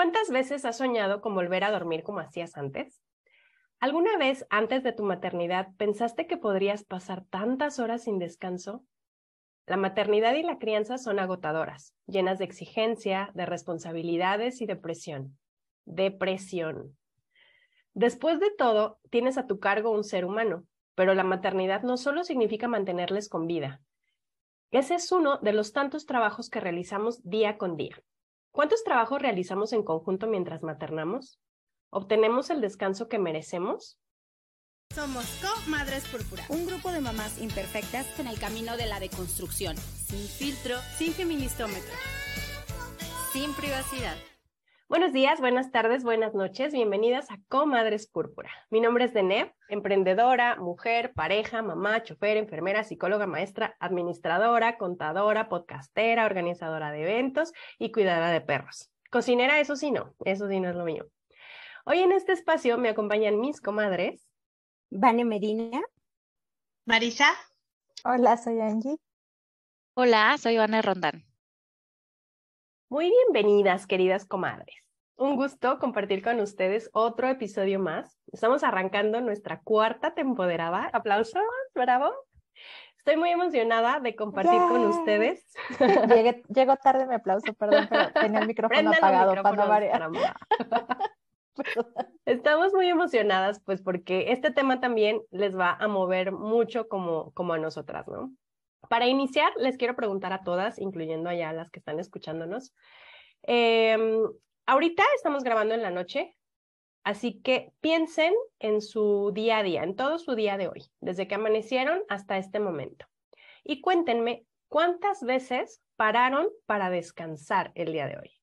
¿Cuántas veces has soñado con volver a dormir como hacías antes? ¿Alguna vez antes de tu maternidad pensaste que podrías pasar tantas horas sin descanso? La maternidad y la crianza son agotadoras, llenas de exigencia, de responsabilidades y de presión. Depresión. Después de todo, tienes a tu cargo un ser humano, pero la maternidad no solo significa mantenerles con vida. Ese es uno de los tantos trabajos que realizamos día con día. ¿Cuántos trabajos realizamos en conjunto mientras maternamos? ¿Obtenemos el descanso que merecemos? Somos Co-Madres Púrpura, un grupo de mamás imperfectas en el camino de la deconstrucción, sin filtro, sin feministómetro, sin privacidad. Buenos días, buenas tardes, buenas noches. Bienvenidas a Comadres Púrpura. Mi nombre es Deneb, emprendedora, mujer, pareja, mamá, chofer, enfermera, psicóloga, maestra, administradora, contadora, podcastera, organizadora de eventos y cuidadora de perros. Cocinera, eso sí no, eso sí no es lo mío. Hoy en este espacio me acompañan mis comadres. Vane Medina. Marisa. Hola, soy Angie. Hola, soy Vane Rondán. Muy bienvenidas, queridas comadres. Un gusto compartir con ustedes otro episodio más. Estamos arrancando nuestra cuarta temporada. Aplausos, bravo. Estoy muy emocionada de compartir con ustedes. Llegué, llegó tarde mi aplauso, perdón, pero tenía el micrófono apagado para variar. Estamos muy emocionadas, pues, porque este tema también les va a mover mucho como, como a nosotras, ¿no? Para iniciar, les quiero preguntar a todas, incluyendo allá a las que están escuchándonos. Em, ahorita estamos grabando en la noche, así que piensen en su día a día, en todo su día de hoy, desde que amanecieron hasta este momento. Y cuéntenme cuántas veces pararon para descansar el día de hoy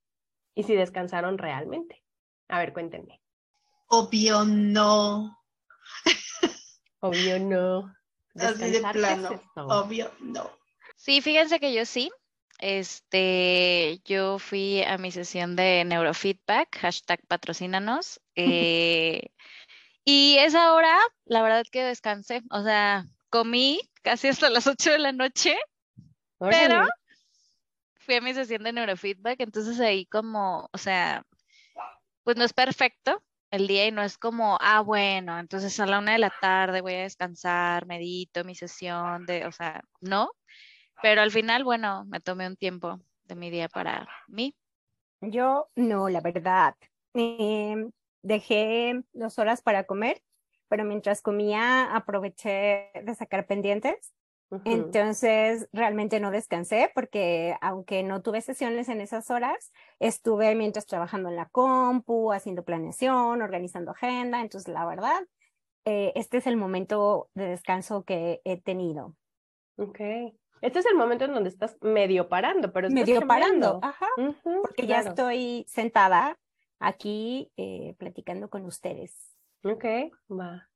y si descansaron realmente. A ver, cuéntenme. Obvio no. Obvio no. Así de plano. Obvio, no. Sí, fíjense que yo sí. Este, yo fui a mi sesión de neurofeedback, hashtag patrocínanos. Eh, y esa hora, la verdad que descansé. O sea, comí casi hasta las 8 de la noche, pero fui a mi sesión de neurofeedback, entonces ahí como, o sea, pues no es perfecto, el día y no es como, ah, bueno, entonces a la una de la tarde voy a descansar, medito mi sesión, de, o sea, no, pero al final, bueno, me tomé un tiempo de mi día para mí. Yo no, la verdad. Em, dejé dos horas para comer, pero mientras comía aproveché de sacar pendientes entonces, realmente no descansé porque aunque no tuve sesiones en esas horas, estuve mientras trabajando en la compu, haciendo planeación, organizando agenda. Entonces, la verdad, eh, este es el momento de descanso que he tenido. Ok. Este es el momento en donde estás medio parando, pero estás medio parando, ajá, porque ya estoy sentada aquí eh, platicando con ustedes. Ok, va.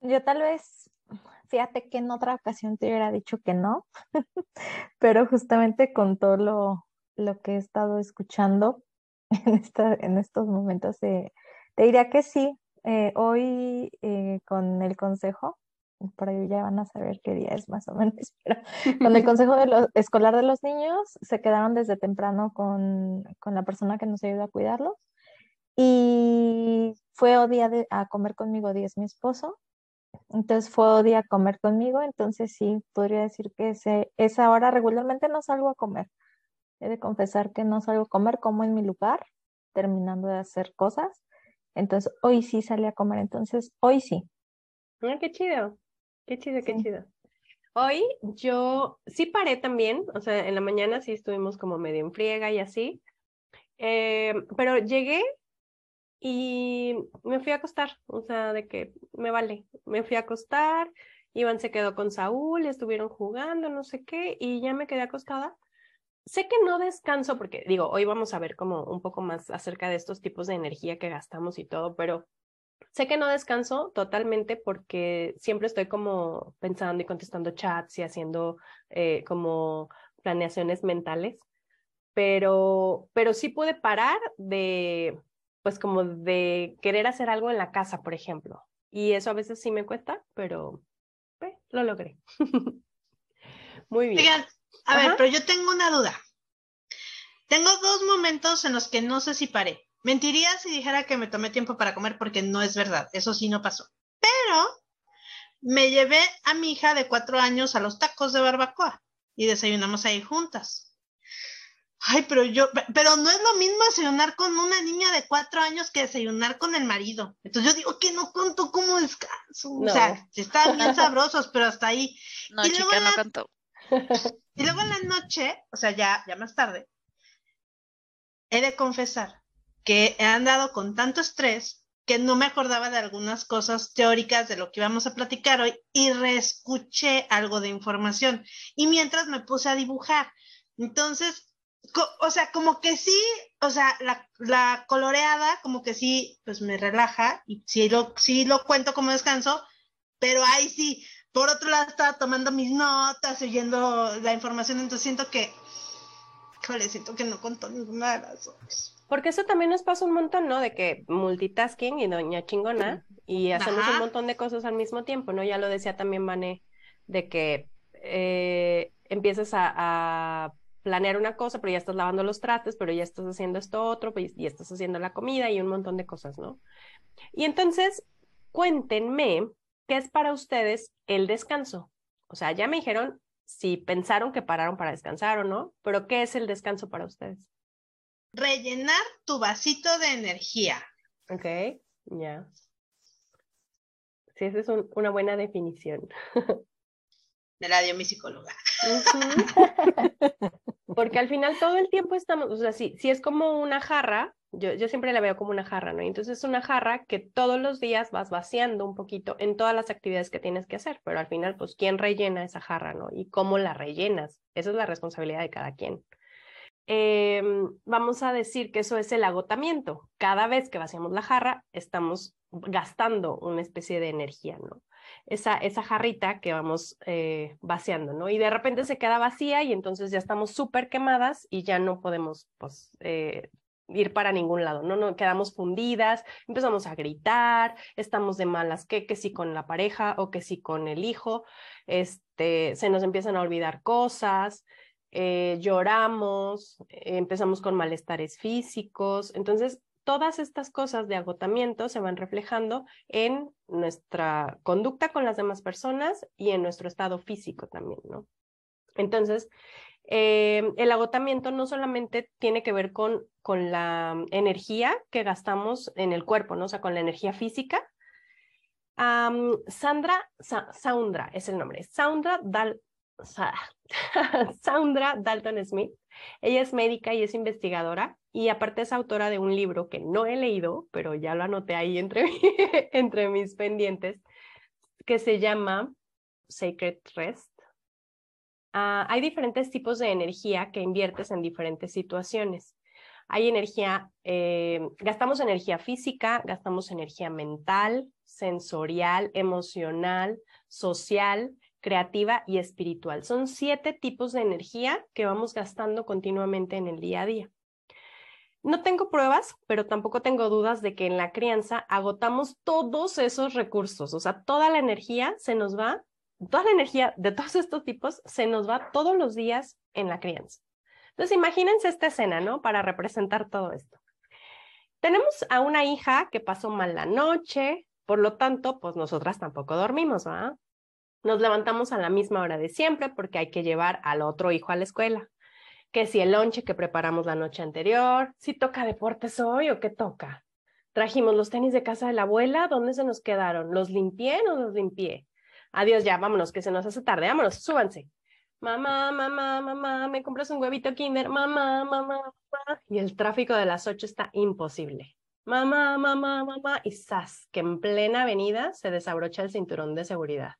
Yo tal vez Fíjate que en otra ocasión te hubiera dicho que no, pero justamente con todo lo, lo que he estado escuchando en, esta, en estos momentos, eh, te diría que sí. Eh, hoy eh, con el consejo, por ahí ya van a saber qué día es más o menos, pero con el consejo de los, escolar de los niños, se quedaron desde temprano con, con la persona que nos ayuda a cuidarlos. Y fue o día de, a comer conmigo, día es mi esposo, entonces fue día a comer conmigo, entonces sí, podría decir que ese, esa hora regularmente no salgo a comer. He de confesar que no salgo a comer, como en mi lugar, terminando de hacer cosas. Entonces hoy sí salí a comer, entonces hoy sí. Ah, qué chido, qué chido, qué chido. Hoy yo sí paré también, o sea, en la mañana sí estuvimos como medio en friega y así, eh, pero llegué y me fui a acostar, o sea, de que me vale, me fui a acostar, Iván se quedó con Saúl, estuvieron jugando, no sé qué, y ya me quedé acostada. Sé que no descanso porque, digo, hoy vamos a ver como un poco más acerca de estos tipos de energía que gastamos y todo, pero sé que no descanso totalmente porque siempre estoy como pensando y contestando chats y haciendo eh, como planeaciones mentales, pero, pero sí pude parar de pues como de querer hacer algo en la casa, por ejemplo. Y eso a veces sí me cuesta, pero pues, lo logré. Muy bien. a ver, pero yo tengo una duda. Tengo dos momentos en los que no sé si paré. Mentiría si dijera que me tomé tiempo para comer porque no es verdad. Eso sí no pasó. Pero me llevé a mi hija de cuatro años a los tacos de barbacoa y desayunamos ahí juntas. Ay, pero yo, pero no es lo mismo desayunar con una niña de cuatro años que desayunar con el marido. Entonces yo digo que no conto como descanso. O sea, están bien sabrosos, pero hasta ahí. No, chica, no contó. Y luego en la noche, o sea, ya, ya más tarde, he de confesar que he andado con tanto estrés que no me acordaba de algunas cosas teóricas de lo que íbamos a platicar hoy y reescuché algo de información. Y mientras me puse a dibujar. Entonces, o sea, como que sí, o sea, la, la, coloreada como que sí, pues me relaja y sí lo, sí lo cuento como descanso, pero ahí sí, por otro lado estaba tomando mis notas, oyendo la información, entonces siento que, joder, siento que no contó ninguna de las dos. Porque eso también nos pasa un montón, ¿no? De que multitasking y doña chingona y hacemos un montón de cosas al mismo tiempo, ¿no? Ya lo decía también Vane, de que eh, empiezas a planear una cosa, pero ya estás lavando los trastes, pero ya estás haciendo esto otro, pues, y estás haciendo la comida y un montón de cosas, ¿no? Y entonces, cuéntenme qué es para ustedes el descanso. O sea, ya me dijeron si pensaron que pararon para descansar o no, pero ¿qué es el descanso para ustedes? Rellenar tu vasito de energía. Ok, ya. Sí, esa es una buena definición. De la dio mi psicóloga. Porque al final todo el tiempo estamos, o sea, si, si es como una jarra, yo, yo siempre la veo como una jarra, ¿no? entonces es una jarra que todos los días vas vaciando un poquito en todas las actividades que tienes que hacer, pero al final, pues, ¿quién rellena esa jarra, ¿no? Y cómo la rellenas. Esa es la responsabilidad de cada quien. Em, vamos a decir que eso es el agotamiento. Cada vez que vaciamos la jarra, estamos gastando una especie de energía, ¿no? Esa, esa jarrita que vamos eh, vaciando, ¿no? Y de repente se queda vacía y entonces ya estamos súper quemadas y ya no podemos, pues, eh, ir para ningún lado, ¿no? no quedamos fundidas, empezamos a gritar, estamos de malas, que, que si con la pareja o que si con el hijo, este, se nos empiezan a olvidar cosas, eh, lloramos, empezamos con malestares físicos, entonces todas estas cosas de agotamiento se van reflejando en nuestra conducta con las demás personas y en nuestro estado físico también, ¿no? Entonces, eh, el agotamiento no solamente tiene que ver con, con la energía que gastamos en el cuerpo, ¿no? O sea, con la energía física. Sandra, Saundra es el nombre, Sandra Dalton Smith. Ella es médica y es investigadora y aparte es autora de un libro que no he leído, pero ya lo anoté ahí entre, entre mis pendientes, que se llama Sacred Rest. Ah, hay diferentes tipos de energía que inviertes en diferentes situaciones. Hay energía, eh, gastamos energía física, gastamos energía mental, sensorial, emocional, social, creativa y espiritual. Son siete tipos de energía que vamos gastando continuamente en el día a día. No tengo pruebas, pero tampoco tengo dudas de que en la crianza agotamos todos esos recursos, o sea, toda la energía se nos va, toda la energía de todos estos tipos se nos va todos los días en la crianza. Entonces, imagínense esta escena, ¿no? Para representar todo esto. Tenemos a una hija que pasó mal la noche, por lo tanto, pues nosotras tampoco dormimos, ¿va? Nos levantamos a la misma hora de siempre porque hay que llevar al otro hijo a la escuela que si el lonche que preparamos la noche anterior, si toca deportes hoy o qué toca. Trajimos los tenis de casa de la abuela, ¿dónde se nos quedaron? ¿Los limpié o no los limpié? Adiós ya, vámonos, que se nos hace tarde, vámonos, súbanse. Mamá, mamá, mamá, me compras un huevito kinder, mamá, mamá, mamá. Y el tráfico de las ocho está imposible. Mamá, mamá, mamá, y ¡zas! que en plena avenida se desabrocha el cinturón de seguridad.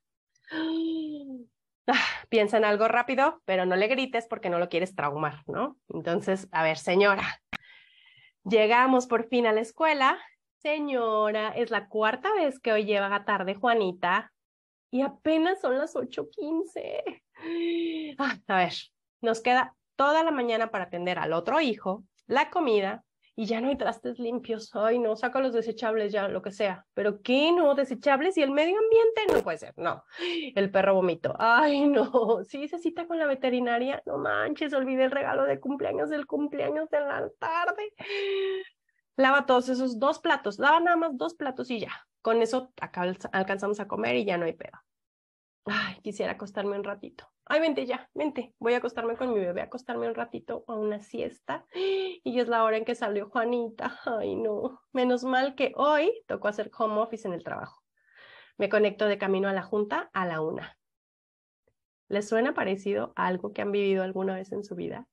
Ah, piensa en algo rápido, pero no le grites porque no lo quieres traumar, ¿no? Entonces, a ver, señora, llegamos por fin a la escuela. Señora, es la cuarta vez que hoy lleva tarde Juanita y apenas son las 8.15. Ah, a ver, nos queda toda la mañana para atender al otro hijo, la comida y ya no hay trastes limpios, ay no, saco los desechables ya, lo que sea, pero ¿qué no? Desechables y el medio ambiente no puede ser, no, el perro vomitó, ay no, sí se cita con la veterinaria, no manches, olvidé el regalo de cumpleaños del cumpleaños de la tarde. Lava todos esos dos platos, lava nada más dos platos y ya, con eso alcanzamos a comer y ya no hay pedo. Ay, quisiera acostarme un ratito. Ay, vente ya, vente. Voy a acostarme con mi bebé, a acostarme un ratito a una siesta. Y es la hora en que salió Juanita. Ay, no. Menos mal que hoy tocó hacer home office en el trabajo. Me conecto de camino a la junta a la una. ¿Les suena parecido a algo que han vivido alguna vez en su vida?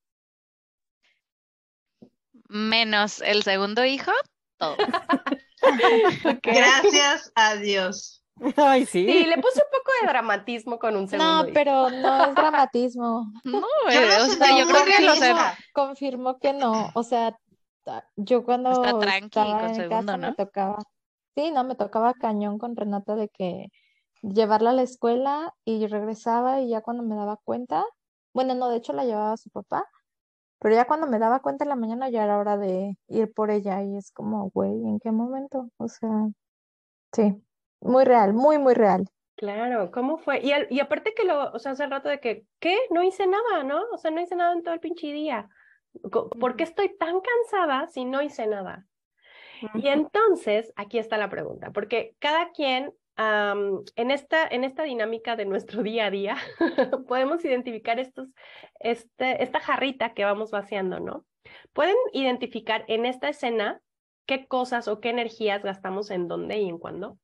Menos el segundo hijo, todo. Gracias a Dios. Ay, sí. Sí, le puse un poco de dramatismo con un segundo. No, pero no es dramatismo. No, eh, o sea, yo creo que lo sé. Confirmó que no. O sea, yo cuando Está tranqui estaba con en segundo, casa ¿no? me tocaba. Sí, no, me tocaba cañón con Renata de que llevarla a la escuela y regresaba y ya cuando me daba cuenta, bueno, no, de hecho la llevaba a su papá, pero ya cuando me daba cuenta en la mañana ya era hora de ir por ella y es como, güey, ¿en qué momento? O sea, sí, muy real, muy, muy real. Claro, ¿cómo fue? Y, al- y aparte que lo, o sea, hace rato de que, ¿qué? No hice nada, ¿no? O sea, no hice nada en todo el pinche día. ¿Por qué estoy tan cansada si no hice nada? Y entonces, aquí está la pregunta, porque cada quien en esta, en esta dinámica de nuestro día a día podemos identificar estos, este, esta jarrita que vamos vaciando, ¿no? Pueden identificar en esta escena qué cosas o qué energías gastamos en dónde y en cuándo.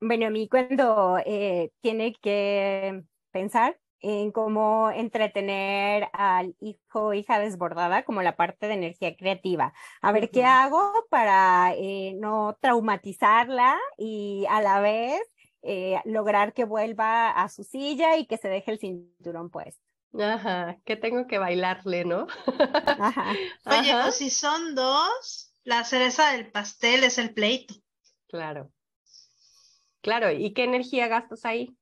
Bueno, a mí cuando eh, tiene que pensar en cómo entretener al hijo o hija desbordada, como la parte de energía creativa. A ver qué hago para eh, no traumatizarla y a la vez eh, lograr que vuelva a su silla y que se deje el cinturón puesto. Ajá, que tengo que bailarle, ¿no? Ajá. Oye, Ajá. pues si son dos, la cereza del pastel es el pleito. Claro. Claro, ¿y qué energía gastas ahí?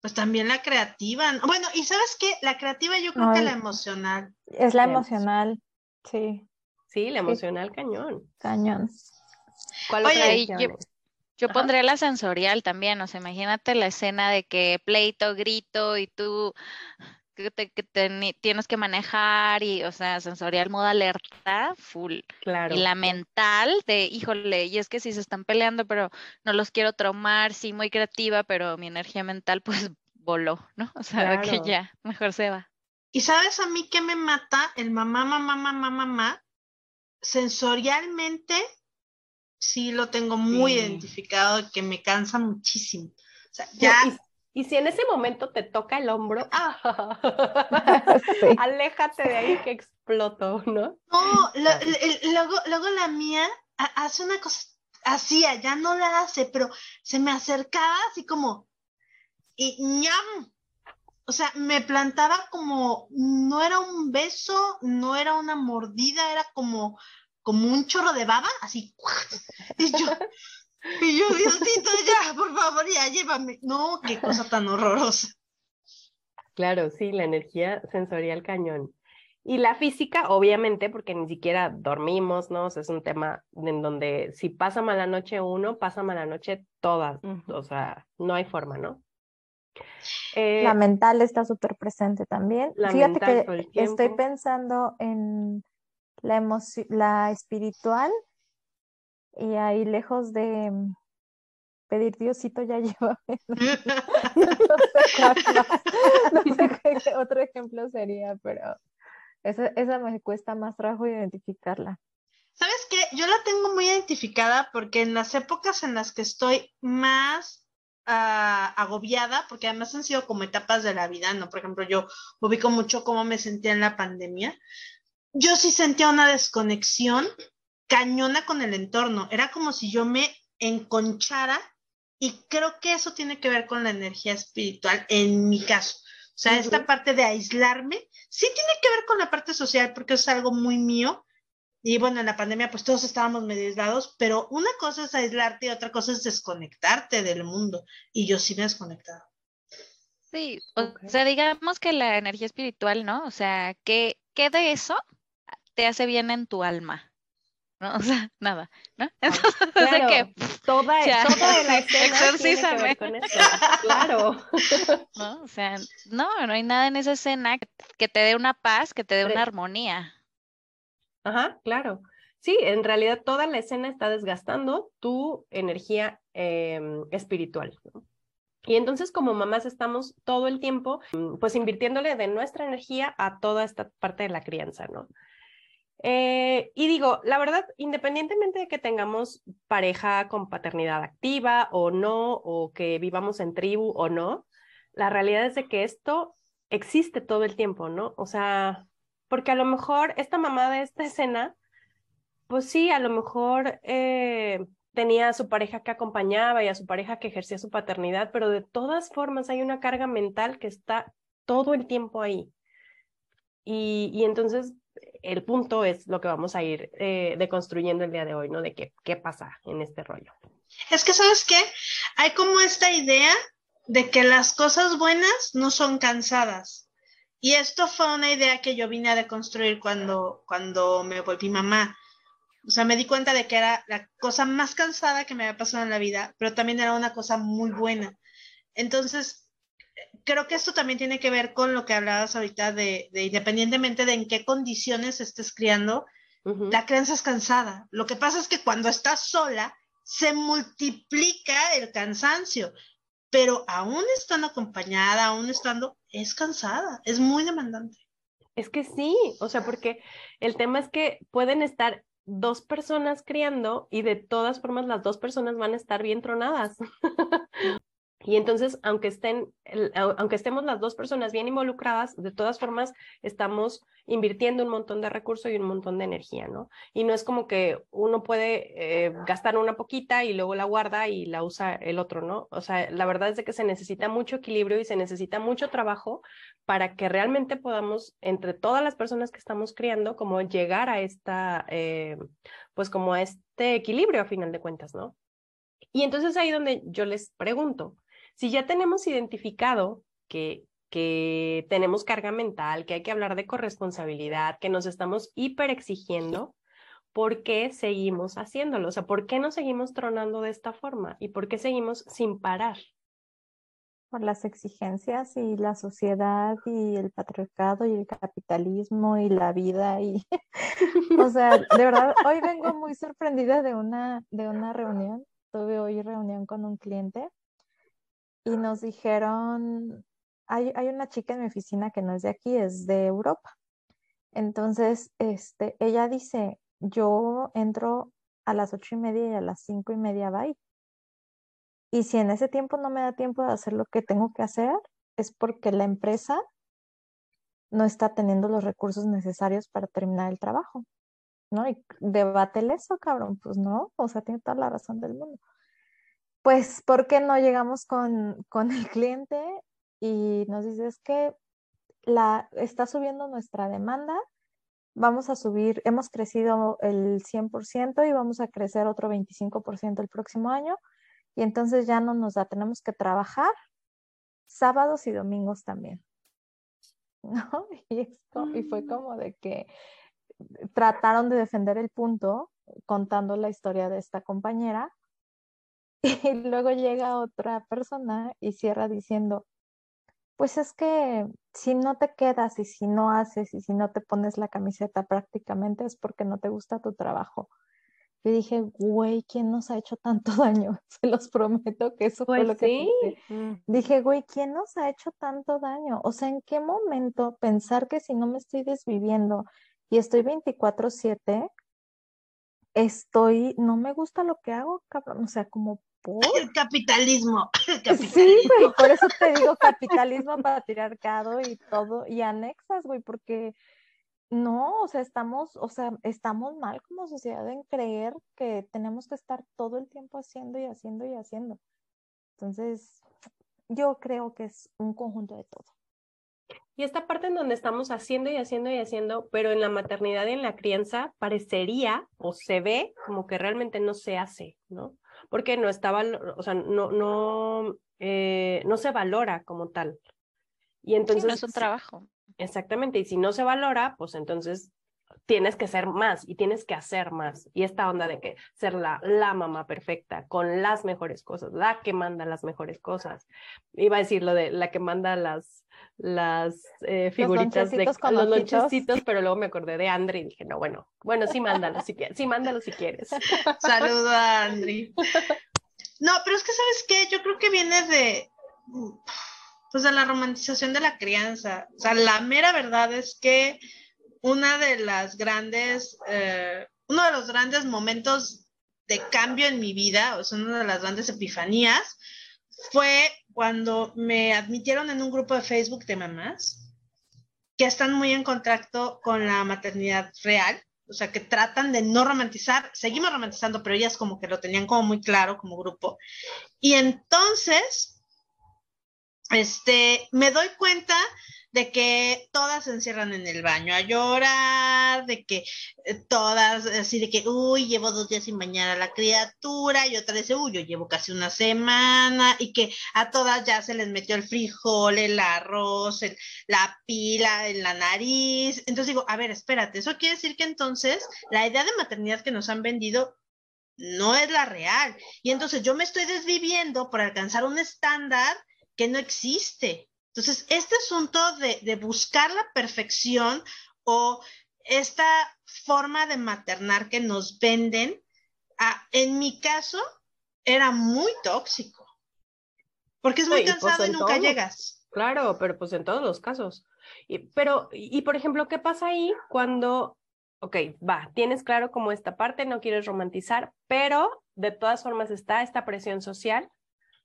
Pues también la creativa. ¿no? Bueno, y ¿sabes qué? La creativa yo creo que Ay. la emocional. Es la emocional, sí, Sí, la emocional cañón. cañón. ¿Cuál Oye, energía, yo-? Yo Ajá. pondría la sensorial también, o sea, imagínate la escena de que pleito, grito y tú que te, que te tienes que manejar y, o sea, sensorial modo alerta, full. Claro. Y la mental de, híjole, y es que si se están peleando, pero no los quiero traumar, sí, muy creativa, pero mi energía mental pues voló, ¿no? O sea, de que Claro. ya, mejor se va. ¿Y sabes a mí qué me mata? El mamá, mamá, mamá, mamá. Sensorialmente, sí lo tengo muy Sí. identificado, que me cansa muchísimo. O sea, ya, y si en ese momento te toca el hombro, ¡ah! Sí. aléjate de ahí que exploto, ¿no? no, lo- el- luego, luego la mía ha- hace una cosa, hacía, ya no la hace, pero se me acercaba así como, y ñam. O sea, me plantaba como, no era un beso, no era una mordida, era como, como un chorro de baba, así. Y yo, y yo, Diosito, ya, por favor, ya, llévame. No, qué cosa tan horrorosa. Claro, sí, la energía sensorial cañón. Y la física, obviamente, porque ni siquiera dormimos, ¿no? O sea, es un tema en donde si pasa mala noche uno, pasa mala noche todas. O sea, no hay forma, ¿no? Eh, La mental está súper presente también. La Fíjate que estoy pensando en la emoci- la espiritual y ahí lejos de mm, pedir Diosito ya. No sé más. No sé qué otro ejemplo sería, pero esa, esa me cuesta más trabajo identificarla. ¿Sabes qué? Yo la tengo muy identificada porque en las épocas en las que estoy más ah, agobiada, porque además han sido como etapas de la vida, ¿no? Por ejemplo, yo ubico mucho cómo me sentía en la pandemia. Yo sí sentía una desconexión cañona con el entorno. Era como si yo me enconchara y creo que eso tiene que ver con la energía espiritual en mi caso. O sea, esta parte de aislarme sí tiene que ver con la parte social porque es algo muy mío. Y bueno, en la pandemia pues todos estábamos medio aislados, pero una cosa es aislarte y otra cosa es desconectarte del mundo. Y yo sí me he desconectado. Sí, o sea, digamos que la energía espiritual, ¿no? O sea, ¿qué, qué de eso te hace bien en tu alma? ¿No? O sea, nada, ¿no? Ah, Entonces, claro, que, toda, ya, toda la escena tiene que exorcízame. ver con eso. Claro. ¿no? O sea, no, no hay nada en esa escena que, te dé una paz, que te dé una armonía. Ajá, claro. Sí, en realidad toda la escena está desgastando tu energía em, espiritual. ¿no? Y entonces como mamás estamos todo el tiempo pues invirtiéndole de nuestra energía a toda esta parte de la crianza, ¿no? Eh, y digo, la verdad, independientemente de que tengamos pareja con paternidad activa o no, o que vivamos en tribu o no, la realidad es de que esto existe todo el tiempo, ¿no? O sea, porque a lo mejor esta mamá de esta escena, pues sí, a lo mejor eh, tenía a su pareja que acompañaba y a su pareja que ejercía su paternidad, pero de todas formas hay una carga mental que está todo el tiempo ahí. Y, y entonces el punto es lo que vamos a ir eh, deconstruyendo el día de hoy, ¿no? De qué, qué pasa en este rollo. Es que, ¿sabes qué? Hay como esta idea de que las cosas buenas no son cansadas. Y esto fue una idea que yo vine a deconstruir cuando, cuando me volví mamá. O sea, me di cuenta de que era la cosa más cansada que me había pasado en la vida, pero también era una cosa muy buena. Entonces, creo que esto también tiene que ver con lo que hablabas ahorita de, de independientemente de en qué condiciones estés criando, la crianza es cansada. Lo que pasa es que cuando estás sola, se multiplica el cansancio, pero aún estando acompañada, aún estando, es cansada, es muy demandante. Es que sí, o sea, porque el tema es que pueden estar dos personas criando y de todas formas las dos personas van a estar bien tronadas. Y entonces, aunque estén, aunque estemos las dos personas bien involucradas, de todas formas estamos invirtiendo un montón de recursos y un montón de energía, ¿no? Y no es como que uno puede eh, gastar una poquita y luego la guarda y la usa el otro, ¿no? O sea, la verdad es de que se necesita mucho equilibrio y se necesita mucho trabajo para que realmente podamos, entre todas las personas que estamos criando, como llegar a esta, eh, pues como a este equilibrio a final de cuentas, ¿no? Y entonces ahí donde yo les pregunto, si ya tenemos identificado que, que tenemos carga mental, que hay que hablar de corresponsabilidad, que nos estamos hiper exigiendo, ¿por qué seguimos haciéndolo? O sea, ¿por qué nos seguimos tronando de esta forma? ¿Y por qué seguimos sin parar? por las exigencias y la sociedad y el patriarcado y el capitalismo y la vida y o sea, de verdad, hoy vengo muy sorprendida de una de una reunión. Tuve hoy reunión con un cliente y nos dijeron, hay, hay una chica en mi oficina que no es de aquí, es de Europa. Entonces, este, ella dice, yo entro a las ocho y media y a las cinco y media bye. Y si en ese tiempo no me da tiempo de hacer lo que tengo que hacer, es porque la empresa no está teniendo los recursos necesarios para terminar el trabajo. ¿No? Y debátele eso, cabrón. Pues no, o sea, tiene toda la razón del mundo. Pues, ¿por qué no llegamos con, con el cliente y nos dice es que la, está subiendo nuestra demanda? Vamos a subir, hemos crecido el 100% y vamos a crecer otro 25% el próximo año y entonces ya no nos da, tenemos que trabajar sábados y domingos también. ¿No? Y, esto, y fue como de que trataron de defender el punto contando la historia de esta compañera y luego llega otra persona y cierra diciendo, pues es que si no te quedas y si no haces y si no te pones la camiseta prácticamente es porque no te gusta tu trabajo. Y dije, güey, ¿quién nos ha hecho tanto daño? Se los prometo que eso fue Pues lo que pensé. Mm. Dije, güey, ¿quién nos ha hecho tanto daño? O sea, ¿en qué momento pensar que si no me estoy desviviendo y estoy 24/7, estoy, no me gusta lo que hago, cabrón? O sea, como por... El capitalismo. El Sí, güey, por eso te digo capitalismo, patriarcado y todo, y anexas, güey, porque no, o sea, estamos, o sea, estamos mal como sociedad en creer que tenemos que estar todo el tiempo haciendo y haciendo y haciendo. Entonces, yo creo que es un conjunto de todo. Y esta parte en donde estamos haciendo y haciendo y haciendo, pero en la maternidad y en la crianza parecería o se ve como que realmente no se hace, ¿no? Porque no está, valo- o sea, no, no, eh, no se valora como tal. Y Sí, entonces, no es un trabajo. exactamente, y si no se valora, pues entonces tienes que ser más y tienes que hacer más. Y esta onda de que ser la, la mamá perfecta, con las mejores cosas, la que manda las mejores cosas. Iba a decir lo de la que manda las, las eh, figuritas de con los ojitos. lonchecitos, pero luego me acordé de Andre y dije, no, bueno, bueno, sí mándalo si quieres, sí mándalo si quieres. Saludo a Andri. No, pero es que, ¿sabes qué? Yo creo que viene de, pues, de la romantización de la crianza. O sea, la mera verdad es que una de las grandes, eh, uno de los grandes momentos de cambio en mi vida, o sea, una de las grandes epifanías, fue cuando me admitieron en un grupo de Facebook de mamás que están muy en contacto con la maternidad real, o sea, que tratan de no romantizar, seguimos romantizando, pero ellas como que lo tenían como muy claro como grupo. Y entonces, este, me doy cuenta de que todas se encierran en el baño a llorar, de que eh, todas, así de que, uy, llevo dos días sin bañar a la criatura, y otra dice, uy, yo llevo casi una semana, y que a todas ya se les metió el frijol, el arroz, la pila en la nariz. Entonces digo, a ver, espérate, eso quiere decir que entonces la idea de maternidad que nos han vendido no es la real. Y entonces yo me estoy desviviendo por alcanzar un estándar que no existe. Entonces, este asunto de, de buscar la perfección o esta forma de maternar que nos venden, ah, en mi caso, era muy tóxico. Porque es muy Sí, pues, cansado y nunca todo. llegas. Claro, pero pues en todos los casos. Y, pero, y, y, por ejemplo, ¿qué pasa ahí cuando, ok, va, tienes claro como esta parte, no quieres romantizar, pero de todas formas está esta presión social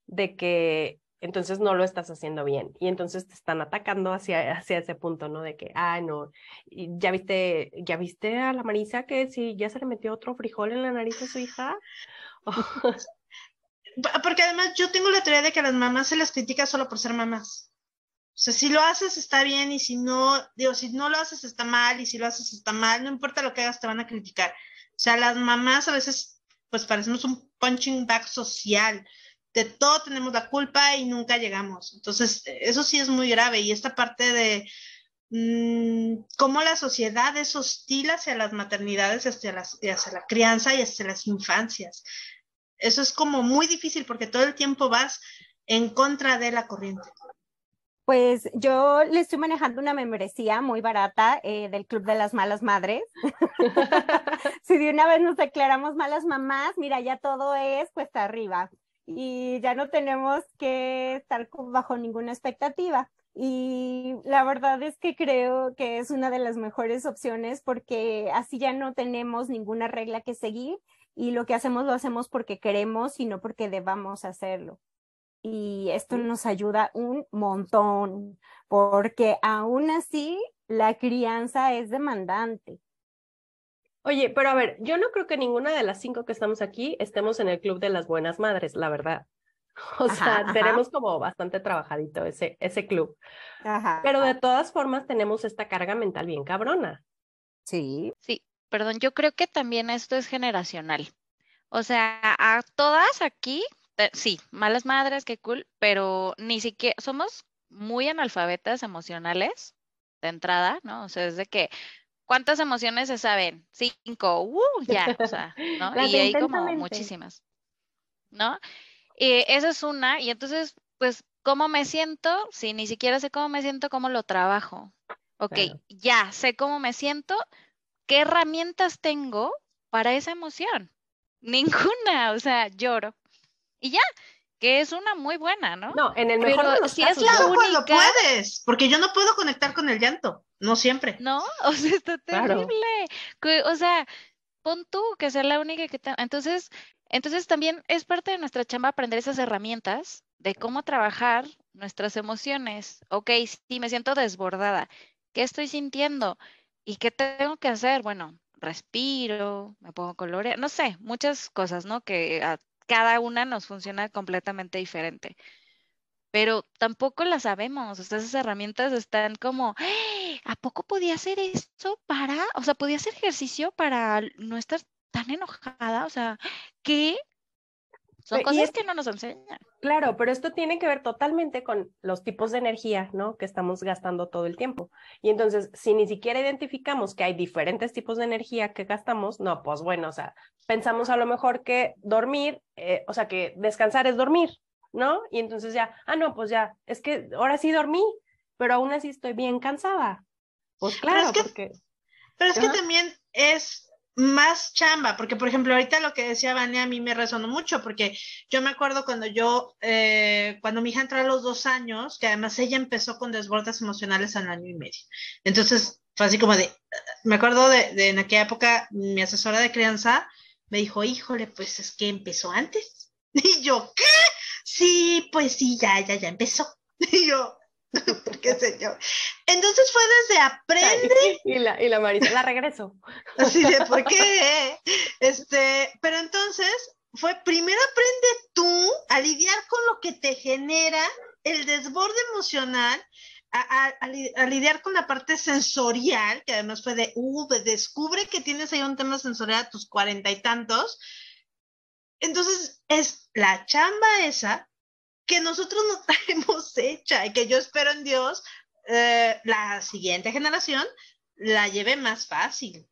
de que entonces no lo estás haciendo bien y entonces te están atacando hacia, hacia ese punto, ¿no? De que, ah, no, ya viste, ya viste a la Marisa que si ya se le metió otro frijol en la nariz a su hija. Porque además yo tengo la teoría de que a las mamás se les critica solo por ser mamás. O sea, si lo haces está bien y si no, digo, si no lo haces está mal y si lo haces está mal, no importa lo que hagas, te van a criticar. O sea, las mamás a veces pues parecemos un punching bag social. De todo tenemos la culpa y nunca llegamos. Entonces, eso sí es muy grave. Y esta parte de mm, cómo la sociedad es hostil hacia las maternidades, hacia, las, hacia la crianza y hacia las infancias. Eso es como muy difícil porque todo el tiempo vas en contra de la corriente. Pues yo le estoy manejando una membresía muy barata eh, del Club de las Malas Madres. si de una vez nos declaramos malas mamás, mira, ya todo es cuesta arriba y ya no tenemos que estar bajo ninguna expectativa. Y la verdad es que creo que es una de las mejores opciones porque así ya no tenemos ninguna regla que seguir y lo que hacemos lo hacemos porque queremos y no porque debamos hacerlo y esto nos ayuda un montón, porque aún así la crianza es demandante. Oye, pero a ver, yo no creo que ninguna de las cinco que estamos aquí estemos en el club de las buenas madres, la verdad. O Ajá, sea, ajá. tenemos como bastante trabajadito ese, ese club. Ajá. Pero de todas formas tenemos esta carga mental bien cabrona. Sí, Sí, perdón, yo creo que también esto es generacional. O sea, a todas aquí, te- sí, malas madres, qué cool, pero ni siquiera somos muy analfabetas emocionales de entrada, ¿no? O sea, es de que, ¿cuántas emociones se saben? Cinco, ¡uh! Ya, o sea, ¿no? Y hay como muchísimas, ¿no? Eh, esa es una, y entonces, pues, ¿cómo me siento? Si ni siquiera sé cómo me siento, ¿cómo lo trabajo? Ok, Claro. ya sé cómo me siento, ¿qué herramientas tengo para esa emoción? Ninguna, o sea, lloro. Y ya, que es una muy buena, ¿no? No, en el mejor Pero de los si es la única- puedes, porque yo no puedo conectar con el llanto, no siempre. ¿No? O sea, está terrible. Que- O sea, pon tú que sea la única que te... Entonces, entonces también es parte de nuestra chamba aprender esas herramientas de cómo trabajar nuestras emociones. Ok, sí, me siento desbordada. ¿Qué estoy sintiendo? ¿Y qué tengo que hacer? Bueno, respiro, me pongo colorear, no sé, muchas cosas, ¿no? Que a cada una nos funciona completamente diferente. Pero tampoco las sabemos, o sea, esas herramientas están como, "¡Ah! ¿a poco podía hacer esto para, o sea, podía hacer ejercicio para no estar tan enojada? O sea, ¿qué? Son cosas que no nos enseñan. Claro, pero esto tiene que ver totalmente con los tipos de energía, ¿no? Que estamos gastando todo el tiempo. Y entonces, si ni siquiera identificamos que hay diferentes tipos de energía que gastamos, no, pues bueno, o sea, pensamos a lo mejor que dormir, eh, o sea, que descansar es dormir, ¿no? Y entonces ya, ah, no, pues ya, es que ahora sí dormí, pero aún así estoy bien cansada. Pues claro, pero es que, Pero es que también es más chamba, porque por ejemplo, ahorita lo que decía Vania a mí me resonó mucho, porque yo me acuerdo cuando yo, eh, cuando mi hija entró a los dos años, que además ella empezó con desbordes emocionales al año y medio. Entonces, fue así como de, me acuerdo de, de en aquella época, mi asesora de crianza me dijo, híjole, pues es que empezó antes. Y yo, ¿qué? Sí, pues sí, ya, ya, ya empezó. Y yo, qué señor. Entonces fue desde aprende. Y la, y la Marisa, la regreso. Así de, ¿por qué? Este, pero entonces fue primero aprende tú a lidiar con lo que te genera el desborde emocional, a, a, a, lidiar con la parte sensorial, que además fue de, uh, descubre que tienes ahí un tema sensorial a tus cuarenta y tantos. Entonces es la chamba esa que nosotros no traemos hecha y que yo espero en Dios eh, la siguiente generación la lleve más fácil.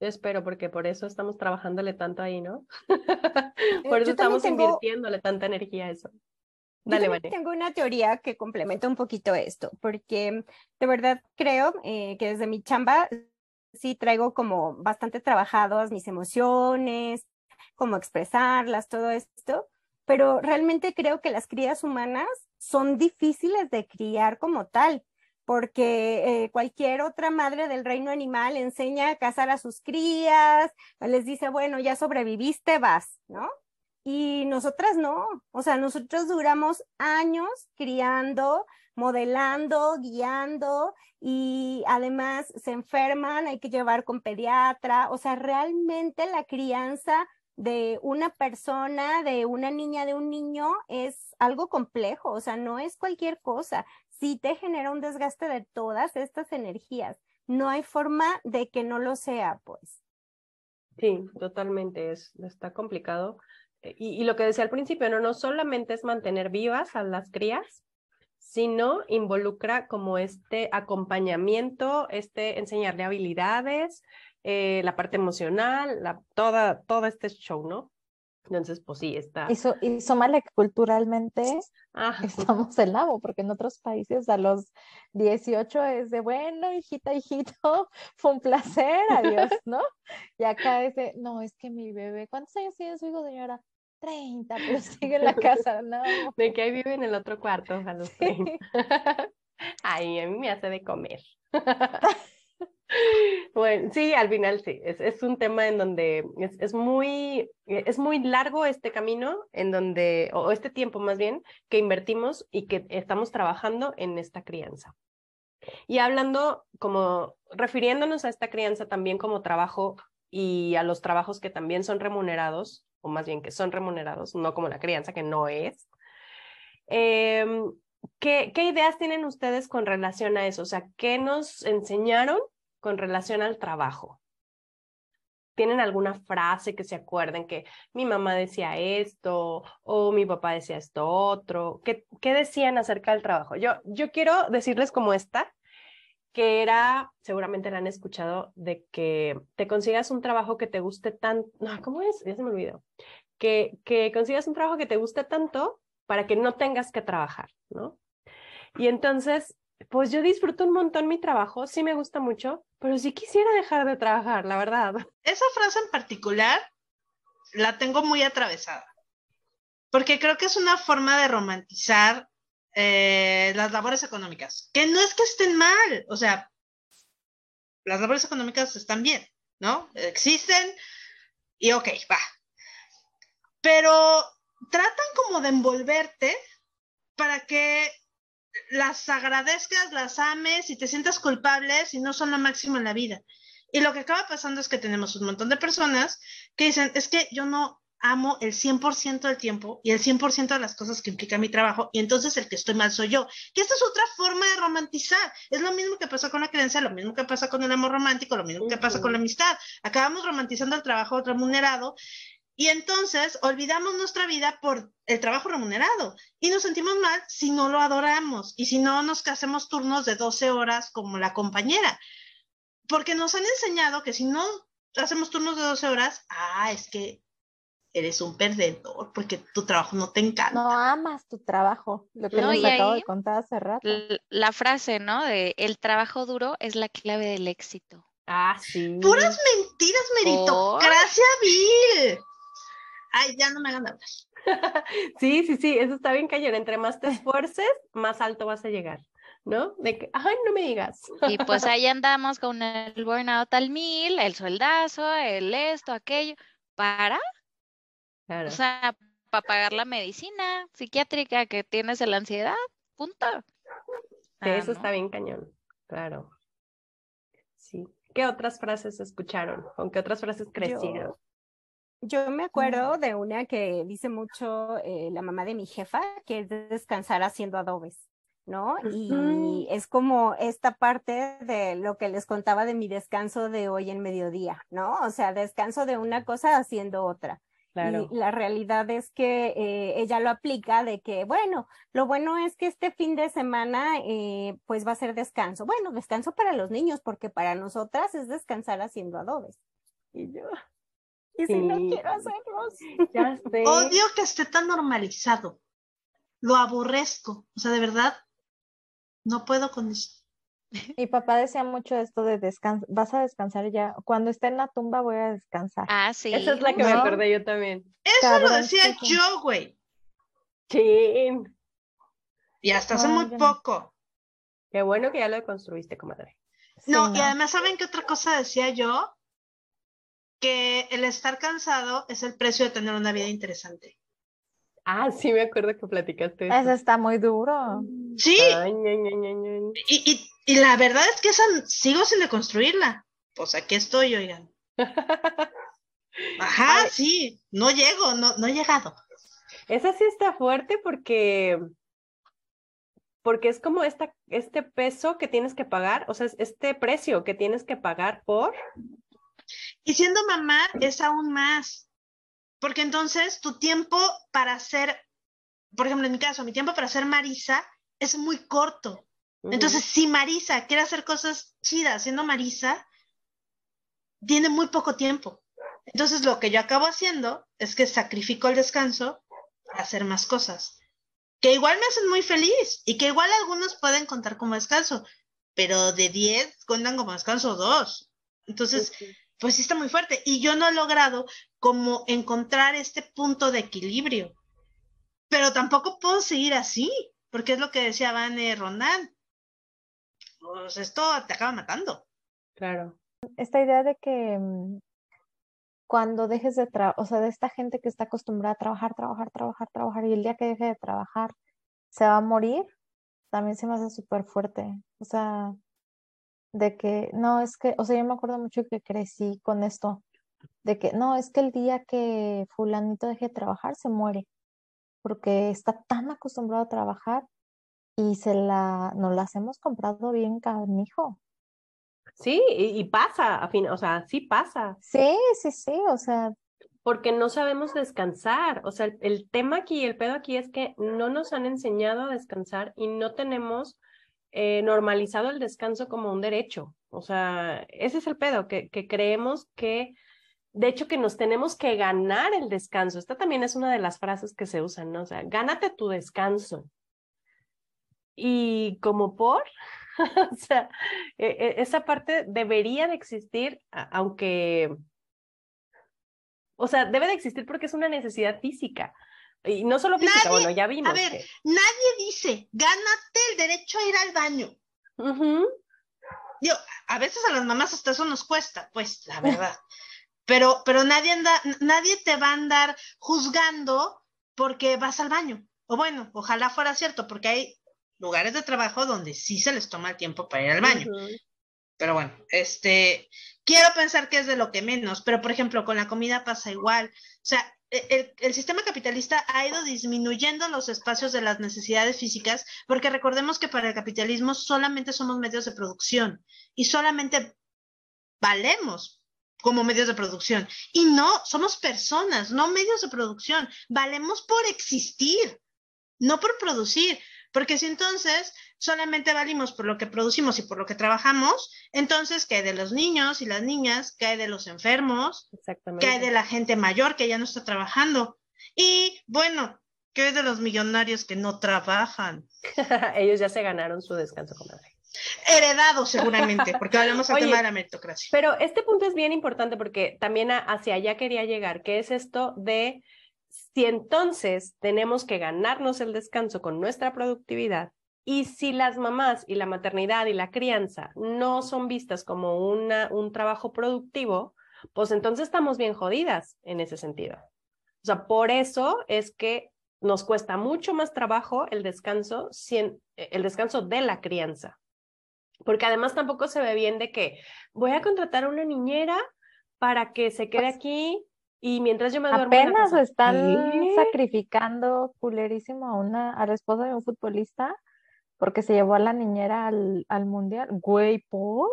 Yo espero, porque por eso estamos trabajándole tanto ahí, ¿no? por eso estamos tengo... invirtiéndole tanta energía a eso. Dale, Yo vale. tengo una teoría que complementa un poquito esto, porque de verdad creo eh, que desde mi chamba sí traigo como bastante trabajados mis emociones, cómo expresarlas, todo esto, pero realmente creo que las crías humanas son difíciles de criar como tal, porque eh, cualquier otra madre del reino animal enseña a cazar a sus crías, les dice, bueno, ya sobreviviste, vas, ¿no? Y nosotras no, o sea, nosotros duramos años criando, modelando, guiando y además se enferman, hay que llevar con pediatra, o sea, realmente la crianza de una persona, de una niña, de un niño, es algo complejo, o sea, no es cualquier cosa. Sí te genera un desgaste de todas estas energías. No hay forma de que no lo sea, pues. Sí, totalmente, es, está complicado. Eh, y, y lo que decía al principio, no, no solamente es mantener vivas a las crías, sino involucra como este acompañamiento, este enseñarle habilidades, eh, la parte emocional, la, toda, todo este show, ¿no? Entonces, pues sí, está. Y, so, y que culturalmente Ajá. estamos en lavo, porque en otros países a los 18 es de, bueno, hijita, hijito, fue un placer, adiós, ¿no? Y acá es de, no, es que mi bebé, ¿cuántos años tiene su hijo, señora? 30, pero sigue en la casa, no. De que ahí vive en el otro cuarto a los 30. Ay, a mí me hace de comer. Bueno, sí, al final sí, es, es un tema en donde es, es, muy, es muy largo este camino, en donde, o este tiempo más bien, que invertimos y que estamos trabajando en esta crianza. Y hablando como, refiriéndonos a esta crianza también como trabajo y a los trabajos que también son remunerados, o más bien que son remunerados, no como la crianza, que no es. Eh, ¿qué, ¿Qué ideas tienen ustedes con relación a eso? O sea, ¿qué nos enseñaron con relación al trabajo? ¿Tienen alguna frase que se acuerden que mi mamá decía esto o mi papá decía esto otro? ¿Qué, qué decían acerca del trabajo? Yo, yo quiero decirles como esta, que era, seguramente la han escuchado, de que te consigas un trabajo que te guste tanto, no, ¿cómo es? Ya se me olvidó. Que, que consigas un trabajo que te guste tanto para que no tengas que trabajar, ¿no? Y entonces pues yo disfruto un montón mi trabajo, sí me gusta mucho, pero sí quisiera dejar de trabajar, la verdad. Esa frase en particular la tengo muy atravesada, porque creo que es una forma de romantizar eh, las labores económicas, que no es que estén mal, o sea, las labores económicas están bien, ¿no? Existen y ok, va. Pero tratan como de envolverte para que las agradezcas, las ames y te sientas culpable si no son lo máximo en la vida. Y lo que acaba pasando es que tenemos un montón de personas que dicen, es que yo no amo el 100% del tiempo y el 100% de las cosas que implica mi trabajo y entonces el que estoy mal soy yo. Que esta es otra forma de romantizar. Es lo mismo que pasa con la creencia, lo mismo que pasa con el amor romántico, lo mismo que pasa con la amistad. Acabamos romantizando el trabajo remunerado Y entonces olvidamos nuestra vida por el trabajo remunerado y nos sentimos mal si no lo adoramos y si no nos hacemos turnos de 12 horas como la compañera. Porque nos han enseñado que si no hacemos turnos de 12 horas, ah, es que eres un perdedor porque tu trabajo no te encanta. No amas tu trabajo, lo que les acabo de contar hace rato. La frase, ¿no? De el trabajo duro es la clave del éxito. Ah, sí. Puras mentiras, meritocracia vil. Ay, ya no me hagan hablar. sí, sí, sí, eso está bien cañón. Entre más te esfuerces, más alto vas a llegar. ¿no? De que, ay, no me digas. Y pues ahí andamos con el burnout al mil, el sueldazo, el esto, aquello, para o sea, para pagar la medicina psiquiátrica que tienes de la ansiedad, punto. Sí, eso está bien cañón, claro. Sí. ¿Qué otras frases escucharon? ¿Con qué otras frases crecieron? Yo, me acuerdo de una que dice mucho eh, la mamá de mi jefa, que es descansar haciendo adobes. ¿no? Y es como esta parte de lo que les contaba de mi descanso de hoy en mediodía, ¿no? O sea, descanso de una cosa haciendo otra. Y la realidad es que eh, ella lo aplica de que, bueno, lo bueno es que este fin de semana eh, pues va a ser descanso. Bueno, descanso para los niños porque para nosotras es descansar haciendo adobes. Y yo, y si no quiero hacerlos. Ya Odio que esté tan normalizado. Lo aborrezco. O sea, de verdad, no puedo con eso. Mi papá decía mucho esto de descansar, vas a descansar ya, cuando esté en la tumba voy a descansar. Ah, sí. Esa es la que me acordé yo también. Eso lo decía yo, güey. Sí. Y hasta hace muy poco. Qué bueno que ya lo construiste, comadre. no, y además, ¿saben qué otra cosa decía yo? Que el estar cansado es el precio de tener una vida interesante. Ah, sí, me acuerdo que platicaste. Eso, está muy duro. Sí. y, y, la verdad es que esa sigo sin deconstruirla. Pues aquí estoy, oigan. Ajá, sí. No llego, no, no he llegado. Esa sí está fuerte porque porque es como esta, este peso que tienes que pagar, o sea, este precio que tienes que pagar por. Y siendo mamá es aún más. Porque entonces tu tiempo para ser, por ejemplo, en mi caso, mi tiempo para ser Marisa es muy corto. Entonces, si Marisa quiere hacer cosas chidas siendo Marisa, tiene muy poco tiempo. Entonces, lo que yo acabo haciendo es que sacrifico el descanso para hacer más cosas, que igual me hacen muy feliz y que igual algunos pueden contar como descanso, pero de 10 cuentan como descanso dos. Entonces, pues sí está muy fuerte. Y yo no he logrado como encontrar este punto de equilibrio. Pero tampoco puedo seguir así, porque es lo que decía Van Rondan. Pues esto te acaba matando. Claro. Esta idea de que mm, cuando dejes de trabajar, o sea, de esta gente que está acostumbrada a trabajar, trabajar, trabajar, trabajar, y el día que deje de trabajar se va a morir, también se me hace súper fuerte. O sea, de que, no, es que, o sea, yo me acuerdo mucho que crecí con esto, de que, no, es que el día que fulanito deje de trabajar se muere, porque está tan acostumbrado a trabajar y se la, nos las hemos comprado bien canijo. Sí, y, pasa, a fin, o sea, sí pasa. Sí, sí, sí, o sea. Porque no sabemos descansar, o sea, el, el tema aquí, el pedo aquí es que no nos han enseñado a descansar y no tenemos eh, normalizado el descanso como un derecho. O sea, ese es el pedo, que, que creemos que, de hecho, que nos tenemos que ganar el descanso. Esta también es una de las frases que se usan, ¿no? O sea, gánate tu descanso. Y como por, o sea, e, e, esa parte debería de existir, aunque, o sea, debe de existir porque es una necesidad física. Y no solo física, bueno, ya vimos. A ver, nadie dice, gánate el derecho a ir al baño. Yo, a veces a las mamás hasta eso nos cuesta, pues, la verdad. pero, pero nadie anda, nadie te va a andar juzgando porque vas al baño. O bueno, ojalá fuera cierto, porque hay lugares de trabajo donde sí se les toma el tiempo para ir al baño. Pero bueno, este, quiero pensar que es de lo que menos, pero por ejemplo, con la comida pasa igual. O sea, e, el, sistema capitalista ha ido disminuyendo los espacios de las necesidades físicas, porque recordemos que para el capitalismo solamente somos medios de producción y solamente valemos como medios de producción. Y no, somos personas, no medios de producción. Valemos por existir, no por producir. Porque si entonces solamente valimos por lo que producimos y por lo que trabajamos, entonces, ¿qué hay de los niños y las niñas? ¿Qué hay de los enfermos? Exactamente. ¿Qué hay de la gente mayor que ya no está trabajando? Y bueno, ¿qué hay de los millonarios que no trabajan? Ellos ya se ganaron su descanso, comadre. Heredado seguramente, porque hablamos del tema de la meritocracia. Pero este punto es bien importante porque también hacia allá quería llegar, que es esto de si entonces tenemos que ganarnos el descanso con nuestra productividad y si las mamás y la maternidad y la crianza no son vistas como una, un trabajo productivo, pues entonces estamos bien jodidas en ese sentido. O sea, por eso es que nos cuesta mucho más trabajo el descanso, el descanso de la crianza. Porque además tampoco se ve bien de que voy a contratar a una niñera para que se quede pues aquí y mientras yo me duermo. Apenas están sacrificando culerísimo a una, a la esposa de un futbolista porque se llevó a la niñera al, al mundial. Güey, ¿por?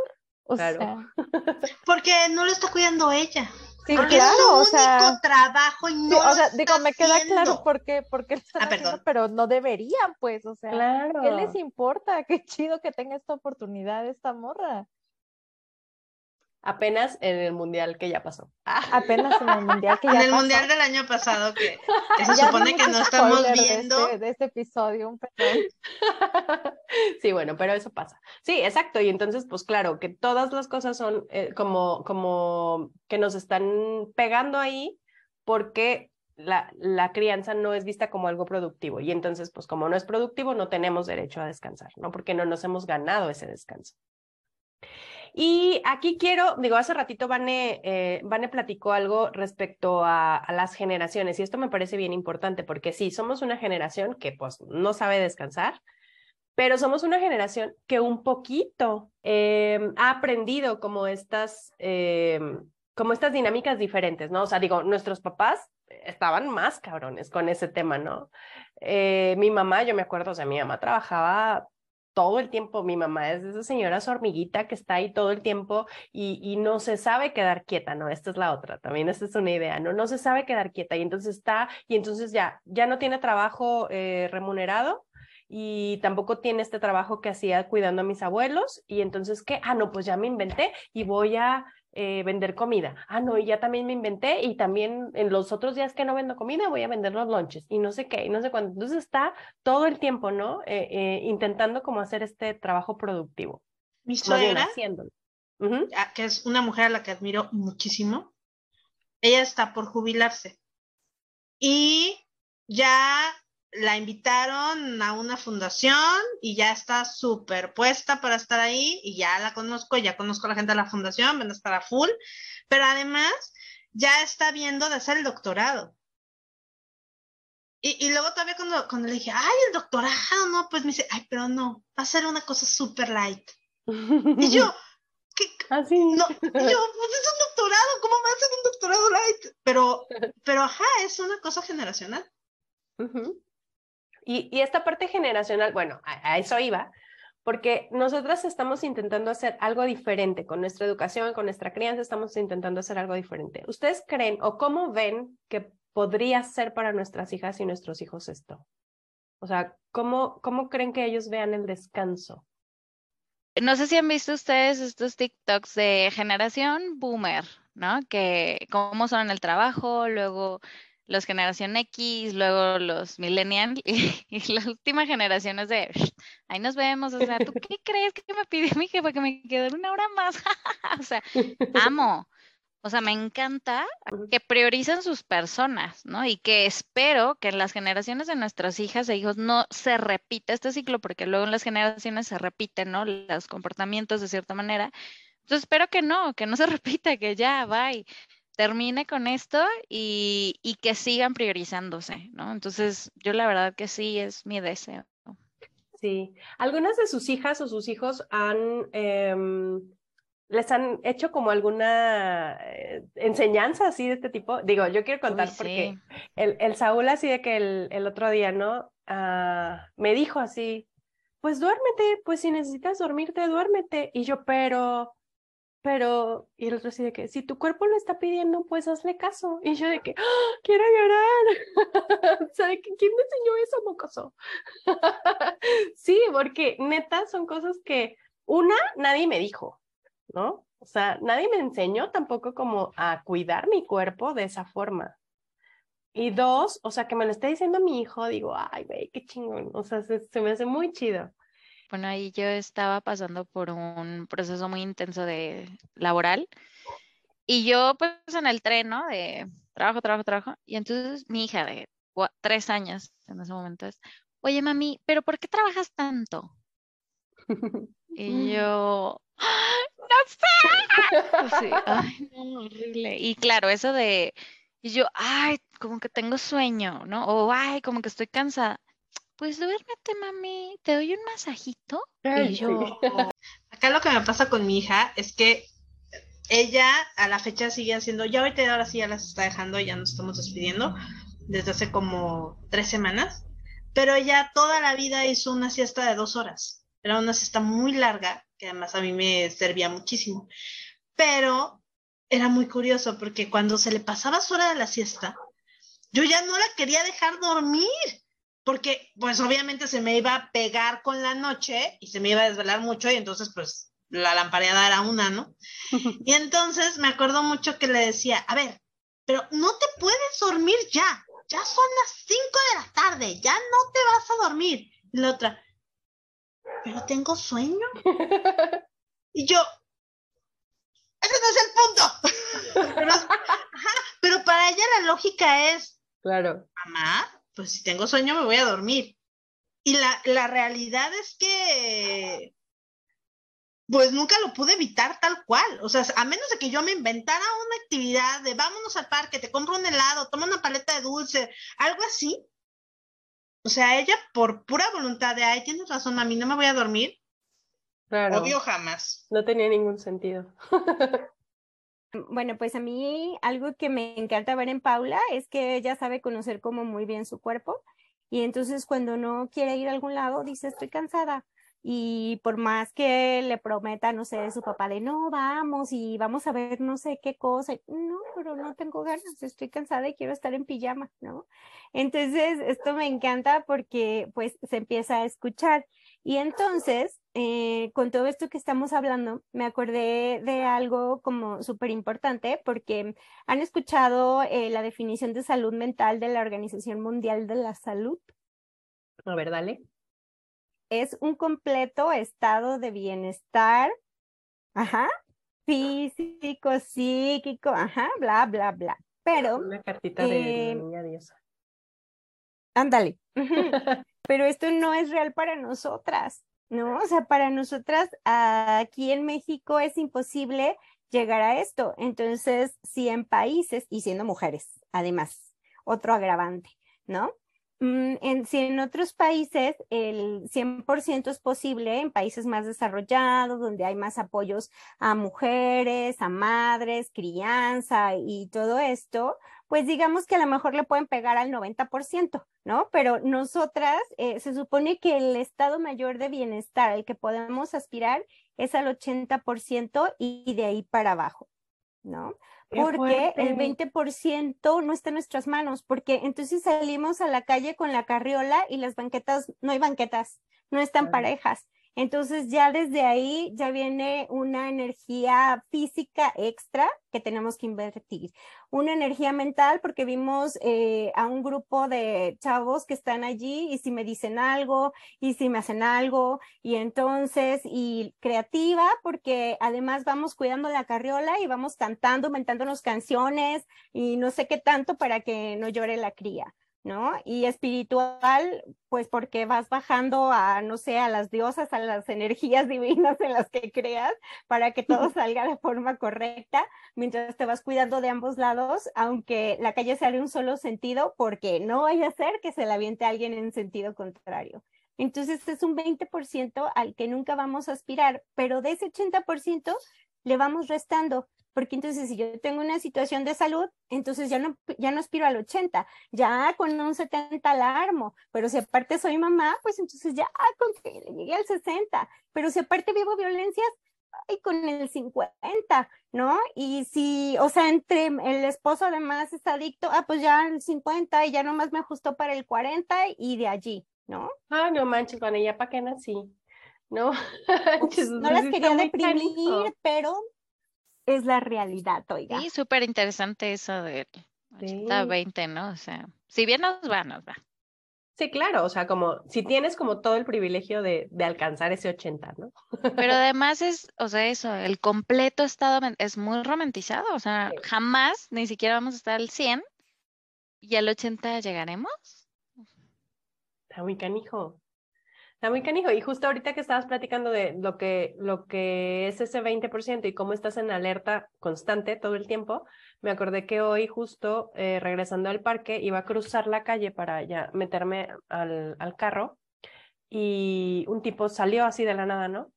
O sea. porque no lo está cuidando ella. Sí, porque claro, es su o único sea, trabajo y no o sea, lo digo, está me queda haciendo. claro por qué, por qué lo están Ah, haciendo, perdón. pero no deberían, pues, o sea, Claro. ¿qué les importa? Qué chido que tenga esta oportunidad esta morra. Apenas en el mundial que ya pasó. Apenas en el mundial que ya En el pasó. mundial del año pasado que, que se Ya supone que no estamos spoiler de viendo. este- de este episodio, un perdón. Sí, bueno, pero eso pasa. Sí, exacto. Y entonces, pues claro, que todas las cosas son eh, como, como que nos están pegando ahí porque la, la crianza no es vista como algo productivo. Y entonces, pues como no es productivo, no tenemos derecho a descansar, ¿no? Porque no nos hemos ganado ese descanso. Y aquí quiero, digo, hace ratito Vane, eh, platicó algo respecto a, a, las generaciones y esto me parece bien importante porque sí, somos una generación que pues no sabe descansar, pero somos una generación que un poquito eh, ha aprendido como estas, eh, como estas dinámicas diferentes, ¿no? O sea, digo, nuestros papás estaban más cabrones con ese tema, ¿no? Eh, mi mamá, yo me acuerdo, o sea, mi mamá trabajaba todo el tiempo, mi mamá es esa señora su hormiguita que está ahí todo el tiempo y, y, no se sabe quedar quieta, ¿no? Esta es la otra, también esta es una idea, ¿no? No se sabe quedar quieta y entonces está, y entonces ya, ya no tiene trabajo eh, remunerado y tampoco tiene este trabajo que hacía cuidando a mis abuelos y entonces, ¿qué? Ah, no, pues ya me inventé y voy a eh, vender comida. Ah, no, y ya también me inventé y también en los otros días que no vendo comida voy a vender los lunches y no sé qué, y no sé cuándo. Entonces está todo el tiempo, ¿no? Eh, eh, intentando como hacer este trabajo productivo. Mi suegra. Uh -huh. que es una mujer a la que admiro muchísimo, ella está por jubilarse y ya la invitaron a una fundación y ya está súper puesta para estar ahí y ya la conozco, ya conozco a la gente de la fundación, van a estar a full, pero además ya está viendo de hacer el doctorado. Y, y luego todavía cuando, cuando le dije, ay, el doctorado, no, pues me dice, ay, pero no, va a ser una cosa súper light. y yo, ¿qué? Así. No, yo, pues es un doctorado, ¿cómo va a ser un doctorado light? Pero, pero ajá, es una cosa generacional. Uh -huh. Y, esta parte generacional, bueno, a, a, eso iba, porque nosotras estamos intentando hacer algo diferente con nuestra educación, con nuestra crianza, estamos intentando hacer algo diferente. ¿Ustedes creen o cómo ven que podría ser para nuestras hijas y nuestros hijos esto? O sea, ¿cómo, cómo creen que ellos vean el descanso? No sé si han visto ustedes estos TikToks de generación boomer, ¿no? Que cómo son en el trabajo, luego los generación X, luego los millennial y, y, la última generación es de ahí nos vemos, o sea, ¿tú qué crees que me pidió mi jefa que me quede una hora más? o sea, amo. O sea, me encanta que priorizan sus personas, ¿no? Y que espero que en las generaciones de nuestras hijas e hijos no se repita este ciclo, porque luego en las generaciones se repiten, ¿no? Los comportamientos de cierta manera. Entonces espero que no, que no se repita, que ya, bye termine con esto y, y, que sigan priorizándose, ¿no? Entonces, yo la verdad que sí es mi deseo. Sí, algunas de sus hijas o sus hijos han, eh, les han hecho como alguna eh, enseñanza así de este tipo. Digo, yo quiero contar Uy, porque sí. el, el, Saúl así de que el, el otro día, ¿no? Uh, me dijo así, pues duérmete, pues si necesitas dormirte, duérmete. Y yo, pero pero, y el otro así de que, si tu cuerpo lo está pidiendo, pues hazle caso. Y yo de que, ¡Ah! quiero llorar. o sea, ¿quién me enseñó eso, mocoso? sí, porque neta son cosas que, una, nadie me dijo, ¿no? O sea, nadie me enseñó tampoco como a cuidar mi cuerpo de esa forma. Y dos, o sea, que me lo esté diciendo mi hijo, digo, ay, güey, qué chingón. O sea, se, me hace muy chido. Bueno, ahí yo estaba pasando por un proceso muy intenso de laboral. Y yo, pues, en el tren, ¿no? De trabajo, trabajo, trabajo. Y entonces mi hija de tres años en ese momento es, oye, mami, ¿pero por qué trabajas tanto? y yo, ¡Ah! no sé. Sí, ay, no, horrible. Y claro, eso de y yo, ay, como que tengo sueño, ¿no? O, ay, como que estoy cansada. Pues duérmete, mami, te doy un masajito. y yo... Acá lo que me pasa con mi hija es que ella a la fecha sigue haciendo, ya ahorita ahora sí ya las está dejando, ya nos estamos despidiendo desde hace como tres semanas, pero ella toda la vida hizo una siesta de dos horas. Era una siesta muy larga, que además a mí me servía muchísimo. Pero era muy curioso porque cuando se le pasaba su hora de la siesta, yo ya no la quería dejar dormir, porque pues obviamente se me iba a pegar con la noche y se me iba a desvelar mucho y entonces pues la lampareada era una, ¿no? Y entonces me acuerdo mucho que le decía, a ver, pero no te puedes dormir ya, ya son las 5 de la tarde, ya no te vas a dormir. Y la otra, pero tengo sueño. Y yo, ese no es el punto. pero, para ella la lógica es, claro. Mamá, pues si tengo sueño me voy a dormir. Y la, la realidad es que, pues nunca lo pude evitar tal cual. O sea, a menos de que yo me inventara una actividad de vámonos al parque, te compro un helado, toma una paleta de dulce, algo así. O sea, ella por pura voluntad de, ay, tienes razón, mami, no me voy a dormir, Claro. Obvio jamás. No tenía ningún sentido. Bueno, pues a mí algo que me encanta ver en Paula es que ella sabe conocer como muy bien su cuerpo y entonces cuando no quiere ir a algún lado dice estoy cansada y por más que le prometa, no sé, su papá de no, vamos y vamos a ver no sé qué cosa, no, pero no tengo ganas, estoy cansada y quiero estar en pijama, ¿no? Entonces, esto me encanta porque pues se empieza a escuchar y entonces, eh, con todo esto que estamos hablando, me acordé de algo como súper importante porque han escuchado eh, la definición de salud mental de la Organización Mundial de la Salud. A ver, dale. Es un completo estado de bienestar, ajá, físico, psíquico, ajá, bla, bla, bla. Pero. Una cartita de eh, niña diosa. Ándale. pero esto no es real para nosotras, ¿no? O sea, para nosotras aquí en México es imposible llegar a esto. Entonces, si en países, y siendo mujeres, además, otro agravante, ¿no? Mm, en, si en otros países el 100% es posible, en países más desarrollados, donde hay más apoyos a mujeres, a madres, crianza y todo esto, pues digamos que a lo mejor le pueden pegar al 90%, ¿no? Pero nosotras, eh, se supone que el estado mayor de bienestar al que podemos aspirar es al 80% y de ahí para abajo, ¿no? Porque el 20% no está en nuestras manos, porque entonces salimos a la calle con la carriola y las banquetas, no hay banquetas, no están parejas. Entonces ya desde ahí ya viene una energía física extra que tenemos que invertir. Una energía mental porque vimos eh, a un grupo de chavos que están allí y si me dicen algo y si me hacen algo y entonces y creativa porque además vamos cuidando la carriola y vamos cantando, inventándonos canciones y no sé qué tanto para que no llore la cría. ¿No? Y espiritual, pues porque vas bajando a, no sé, a las diosas, a las energías divinas en las que creas, para que todo salga de forma correcta, mientras te vas cuidando de ambos lados, aunque la calle sea de un solo sentido, porque no vaya a ser que se la aviente a alguien en sentido contrario. Entonces es un 20% al que nunca vamos a aspirar, pero de ese 80% le vamos restando porque entonces si yo tengo una situación de salud, entonces ya no, ya no aspiro al 80, ya con un 70 la armo, pero si aparte soy mamá, pues entonces ya con que le llegué al 60, pero si aparte vivo violencias, ay, con el 50, ¿no? Y si, o sea, entre el esposo además está adicto, ah, pues ya el 50 y ya nomás me ajustó para el 40 y de allí, ¿no? Ah, no manches, con ella para qué nací, ¿no? no las quería deprimir, pero es la realidad, oiga. Sí, súper interesante eso de 80, 20, ¿no? O sea, si bien nos va, nos va. Sí, claro, o sea, como si tienes como todo el privilegio de, de alcanzar ese 80, ¿no? Pero además es, o sea, eso, el completo estado es muy romantizado, o sea, jamás ni siquiera vamos a estar al 100 y al 80 llegaremos. Está muy canijo. Está muy canijo. Y justo ahorita que estabas platicando de lo que, lo que es ese 20% y cómo estás en alerta constante todo el tiempo, me acordé que hoy justo eh, regresando al parque iba a cruzar la calle para ya meterme al, al carro y un tipo salió así de la nada, ¿no?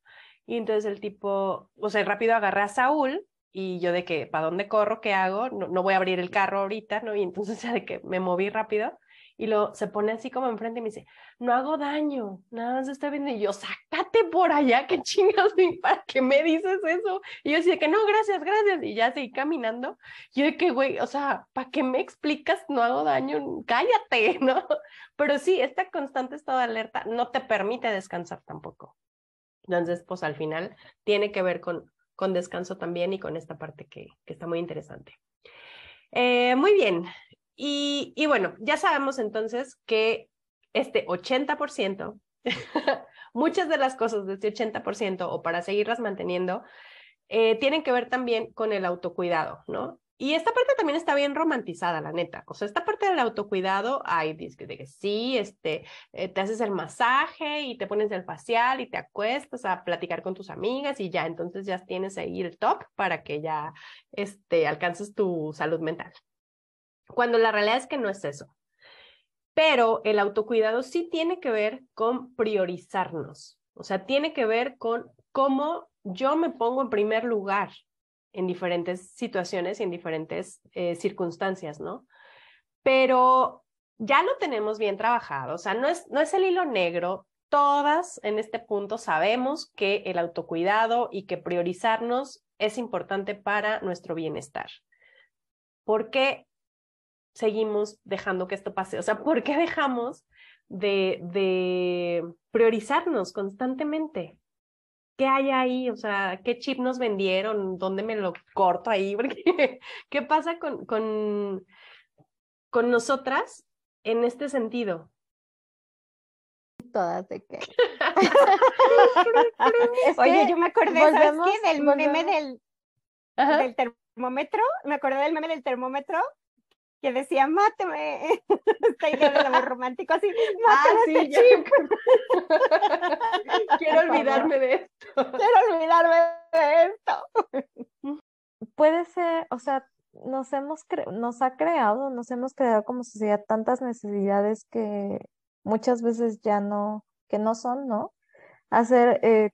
Y entonces el tipo, o sea, rápido agarré a Saúl y yo de que, ¿para dónde corro? ¿Qué hago? No, no voy a abrir el carro ahorita, ¿no? Y entonces ya de que me moví rápido y lo se pone así como enfrente y me dice, no hago daño, nada más estoy viendo. Y yo, sácate por allá, qué chingas, ¿para qué me dices eso? Y yo decía que no, gracias, gracias. Y ya seguí caminando. Yo de que, güey, o sea, ¿para qué me explicas? No hago daño, cállate, ¿no? Pero sí, esta constante estado de alerta no te permite descansar tampoco. Entonces, pues al final tiene que ver con, con descanso también y con esta parte que, que está muy interesante. Eh, muy bien, y, bueno, ya sabemos entonces que este 80%, muchas de las cosas de este 80% o para seguirlas manteniendo, eh, tienen que ver también con el autocuidado, ¿no? Y esta parte también está bien romantizada, la neta. O sea, esta parte del autocuidado, hay de que sí, este, eh, te haces el masaje y te pones el facial y te acuestas a platicar con tus amigas y ya, entonces ya tienes ahí el top para que ya este, alcances tu salud mental cuando la realidad es que no es eso. Pero el autocuidado sí tiene que ver con priorizarnos, o sea, tiene que ver con cómo yo me pongo en primer lugar en diferentes situaciones y en diferentes eh, circunstancias, ¿no? Pero ya lo tenemos bien trabajado, o sea, no es, no es el hilo negro. Todas en este punto sabemos que el autocuidado y que priorizarnos es importante para nuestro bienestar. Porque seguimos dejando que esto pase? O sea, ¿por qué dejamos de, de priorizarnos constantemente? ¿Qué hay ahí? O sea, ¿qué chip nos vendieron? ¿Dónde me lo corto ahí? ¿Qué pasa con, con, con nosotras en este sentido? Todas de qué. Oye, yo me acordé, ¿sabes qué? Del meme del, del termómetro. Me acordé del meme del termómetro que decía, máteme, esta idea de lo romántico, así, ah, máteme este chip. Quiero olvidarme de esto. Quiero olvidarme de esto. Puede ser, o sea, nos hemos nos ha creado, nos hemos creado como sociedad tantas necesidades que muchas veces ya no, que no son, ¿no? Hacer, eh,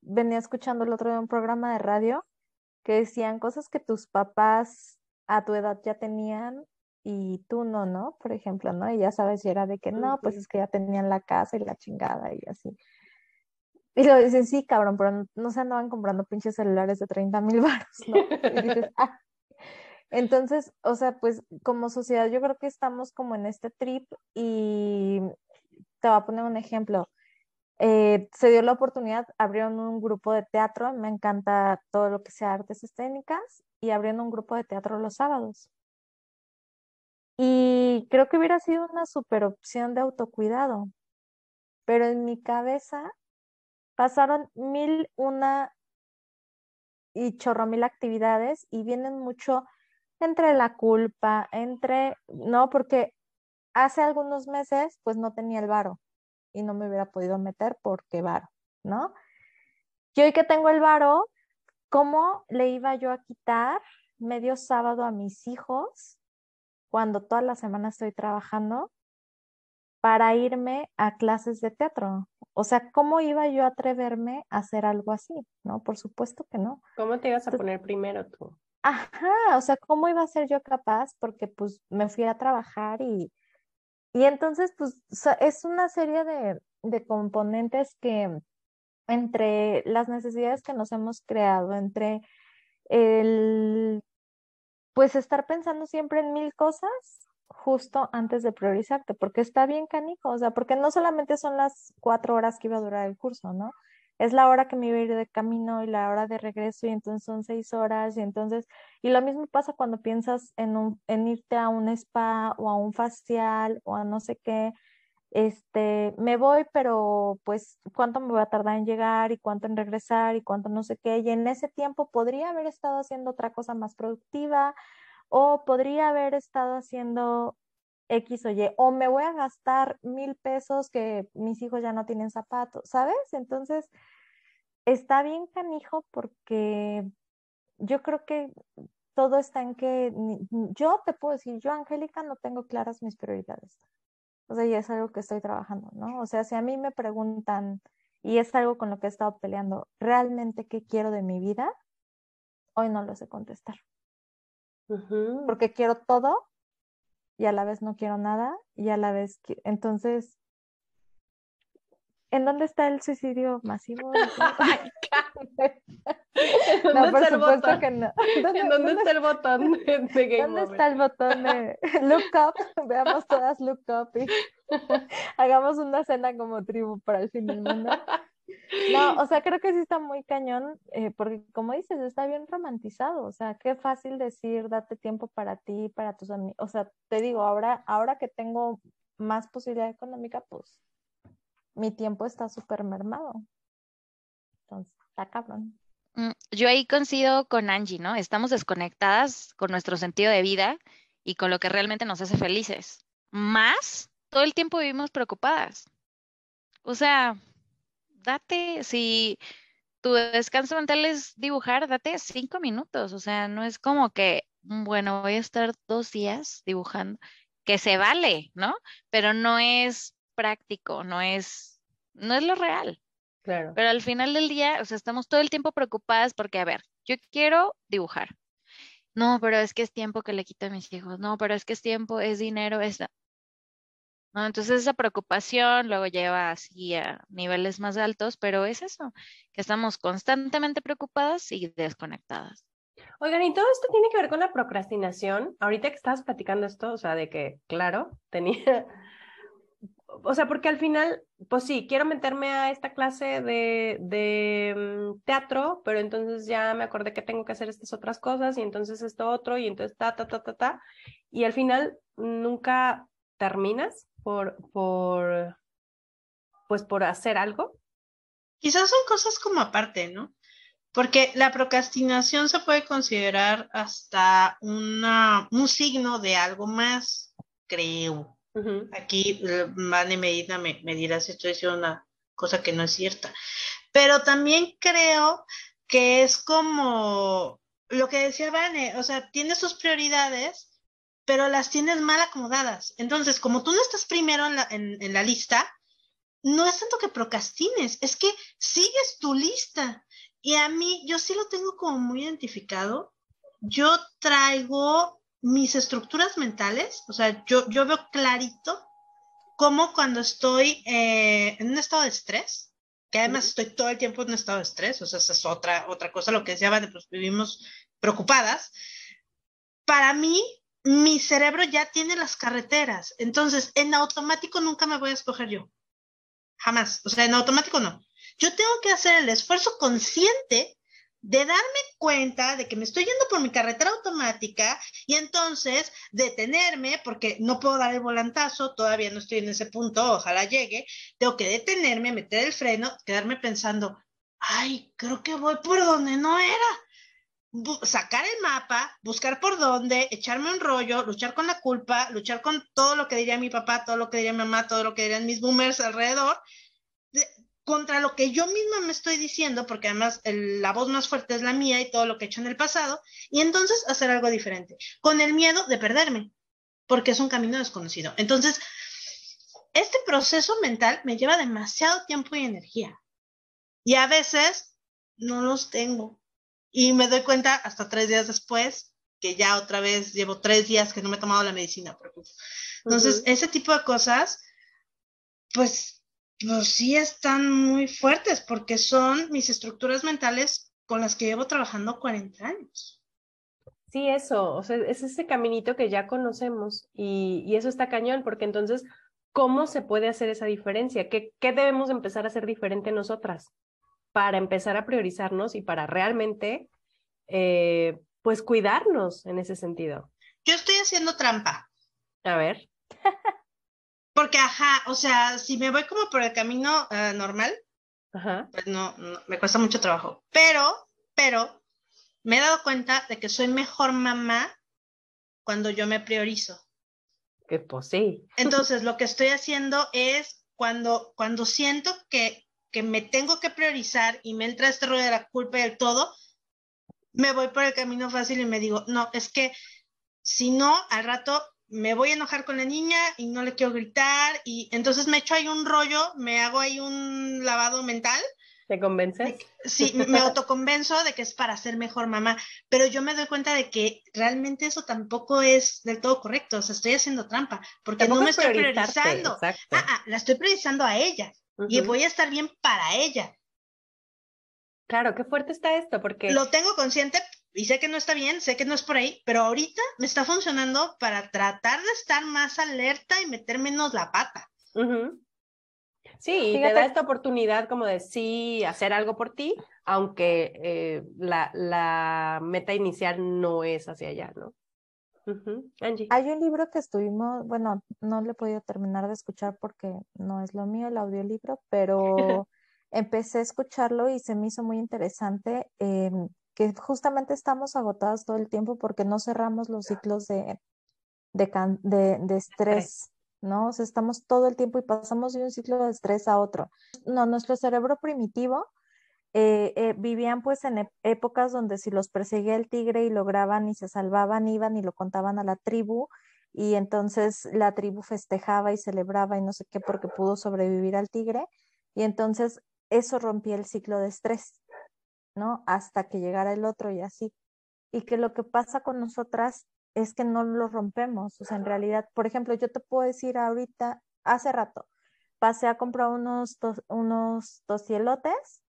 venía escuchando el otro día un programa de radio que decían cosas que tus papás a tu edad ya tenían y tú no, ¿no? Por ejemplo, ¿no? Y ya sabes, si era de que no, pues es que ya tenían la casa y la chingada y así. Y lo dicen, sí, cabrón, pero no, se andaban comprando pinches celulares de 30 mil baros, ¿no? Y dices, ah. Entonces, o sea, pues como sociedad yo creo que estamos como en este trip y te voy a poner un ejemplo. Eh, se dio la oportunidad, abrieron un grupo de teatro, me encanta todo lo que sea artes escénicas, y abrieron un grupo de teatro los sábados. Y creo que hubiera sido una super opción de autocuidado. Pero en mi cabeza pasaron mil una y chorro mil actividades y vienen mucho entre la culpa, entre, no, porque hace algunos meses pues no tenía el varo y no me hubiera podido meter porque varo, ¿no? Y hoy que tengo el varo, ¿cómo le iba yo a quitar medio sábado a mis hijos cuando toda la semana estoy trabajando para irme a clases de teatro. O sea, ¿cómo iba yo a atreverme a hacer algo así? No, por supuesto que no. ¿Cómo te ibas a poner primero tú? Ajá, o sea, ¿cómo iba a ser yo capaz? Porque pues me fui a trabajar y, y entonces pues es una serie de, de componentes que entre las necesidades que nos hemos creado, entre el, pues estar pensando siempre en mil cosas justo antes de priorizarte, porque está bien canijo, o sea, porque no solamente son las cuatro horas que iba a durar el curso, ¿no? Es la hora que me iba a ir de camino y la hora de regreso y entonces son seis horas y entonces, y lo mismo pasa cuando piensas en, un, en irte a un spa o a un facial o a no sé qué, este, me voy, pero pues cuánto me voy a tardar en llegar y cuánto en regresar y cuánto no sé qué. Y en ese tiempo podría haber estado haciendo otra cosa más productiva o podría haber estado haciendo X o Y, o me voy a gastar mil pesos que mis hijos ya no tienen zapatos, ¿sabes? Entonces, está bien canijo porque yo creo que todo está en que yo te puedo decir, yo, Angélica, no tengo claras mis prioridades. O sea, y es algo que estoy trabajando, ¿no? O sea, si a mí me preguntan, y es algo con lo que he estado peleando, ¿realmente qué quiero de mi vida? Hoy no lo sé contestar. Porque quiero todo y a la vez no quiero nada y a la vez, entonces, ¿en dónde está el suicidio masivo? no, por supuesto que no. ¿Dónde, ¿En dónde, está el botón de, Game ¿Dónde está el botón de Look Up? Veamos todas Look Up y hagamos una cena como tribu para el fin del mundo. No, o sea, creo que sí está muy cañón, eh, porque como dices, está bien romantizado, o sea, qué fácil decir, date tiempo para ti, para tus amigos, o sea, te digo, ahora, ahora que tengo más posibilidad económica, pues mi tiempo está súper mermado. Entonces, está cabrón. Mm, yo ahí coincido con Angie, ¿no? Estamos desconectadas con nuestro sentido de vida y con lo que realmente nos hace felices. Más, todo el tiempo vivimos preocupadas. O sea, date, si tu descanso mental es dibujar, date cinco minutos. O sea, no es como que, mm, bueno, voy a estar dos días dibujando, que se vale, ¿no? Pero no es práctico, no es, no es lo real. Claro. Pero al final del día, o sea, estamos todo el tiempo preocupadas porque, a ver, yo quiero dibujar. No, pero es que es tiempo que le quito a mis hijos. No, pero es que es tiempo, es dinero, es... ¿No? Entonces esa preocupación luego lleva así a niveles más altos, pero es eso, que estamos constantemente preocupadas y desconectadas. Oigan, y todo esto tiene que ver con la procrastinación. Ahorita que estabas platicando esto, o sea, de que, claro, tenía, o sea, porque al final, pues sí, quiero meterme a esta clase de, de mm, teatro, pero entonces ya me acordé que tengo que hacer estas otras cosas y entonces esto otro y entonces ta, ta, ta, ta, ta. Y al final nunca terminas por, por, pues por hacer algo. Quizás son cosas como aparte, ¿no? Porque la procrastinación se puede considerar hasta una, un signo de algo más, creo. Aquí Vane Medina me, me dirá si estoy diciendo una cosa que no es cierta. Pero también creo que es como lo que decía Vane, o sea, tienes sus prioridades, pero las tienes mal acomodadas. Entonces, como tú no estás primero en la, en la lista, no es tanto que procrastines, es que sigues tu lista. Y a mí, yo sí lo tengo como muy identificado. Yo traigo mis estructuras mentales, o sea, yo, yo veo clarito cómo cuando estoy eh, en un estado de estrés, que además estoy todo el tiempo en un estado de estrés, o sea, esa es otra, otra cosa, lo que decía, pues vivimos preocupadas. Para mí, mi cerebro ya tiene las carreteras, entonces en automático nunca me voy a escoger yo. Jamás, o sea, en automático no. Yo tengo que hacer el esfuerzo consciente de darme cuenta de que me estoy yendo por mi carretera automática y entonces detenerme, porque no puedo dar el volantazo, todavía no estoy en ese punto, ojalá llegue, tengo que detenerme, meter el freno, quedarme pensando, ay, creo que voy por donde no era. sacar el mapa, buscar por dónde, echarme un rollo, luchar con la culpa, luchar con todo lo que diría mi papá, todo lo que diría mi mamá, todo lo que dirían mis boomers alrededor, contra lo que yo misma me estoy diciendo, porque además la voz más fuerte es la mía y todo lo que he hecho en el pasado, y entonces hacer algo diferente, con el miedo de perderme, porque es un camino desconocido. Entonces, este proceso mental me lleva demasiado tiempo y energía, y a veces no los tengo, y me doy cuenta hasta tres días después que ya otra vez llevo tres días que no me he tomado la medicina. Entonces, ese tipo de cosas, pues pues sí están muy fuertes porque son mis estructuras mentales con las que llevo trabajando 40 años. Sí, eso, o sea, es ese caminito que ya conocemos y, y eso está cañón porque entonces, ¿cómo se puede hacer esa diferencia? ¿Qué, qué debemos empezar a hacer diferente nosotras para empezar a priorizarnos y para realmente, eh, pues, cuidarnos en ese sentido? Yo estoy haciendo trampa. A ver. Porque, ajá, o sea, si me voy como por el camino uh, normal, Ajá. pues no, no, me cuesta mucho trabajo. Pero, pero, me he dado cuenta de que soy mejor mamá cuando yo me priorizo. Que pues sí. Entonces, lo que estoy haciendo es cuando, cuando siento que, que me tengo que priorizar y me entra este rollo de la culpa y del todo, me voy por el camino fácil y me digo, no, es que si no, al rato me voy a enojar con la niña y no le quiero gritar y entonces me echo ahí un rollo, me hago ahí un lavado mental. ¿Te convences? Sí, me autoconvenzo de que es para ser mejor mamá, pero yo me doy cuenta de que realmente eso tampoco es del todo correcto, o sea, estoy haciendo trampa, porque Tampoco no me es estoy priorizando. Ah, ah, la estoy priorizando a ella y voy a estar bien para ella. Claro, qué fuerte está esto, porque Lo tengo consciente y sé que no está bien, sé que no es por ahí, pero ahorita me está funcionando para tratar de estar más alerta y meter menos la pata. Sí, y te da esta oportunidad como de sí hacer algo por ti, aunque eh, la, la meta inicial no es hacia allá, ¿no? Angie. Hay un libro que estuvimos, bueno, no le he podido terminar de escuchar porque no es lo mío el audiolibro, pero empecé a escucharlo y se me hizo muy interesante eh, que justamente estamos agotadas todo el tiempo porque no cerramos los ciclos de, de, de, de estrés, ¿no? O sea, estamos todo el tiempo y pasamos de un ciclo de estrés a otro. No, nuestro cerebro primitivo eh, eh, vivían pues en épocas donde si los perseguía el tigre y lograban y se salvaban, iban y lo contaban a la tribu y entonces la tribu festejaba y celebraba y no sé qué porque pudo sobrevivir al tigre y entonces eso rompía el ciclo de estrés, ¿no? Hasta que llegara el otro y así. Y que lo que pasa con nosotras es que no lo rompemos, o sea, en realidad, por ejemplo, yo te puedo decir ahorita, hace rato, pasé a comprar unos, tos- unos tosielotes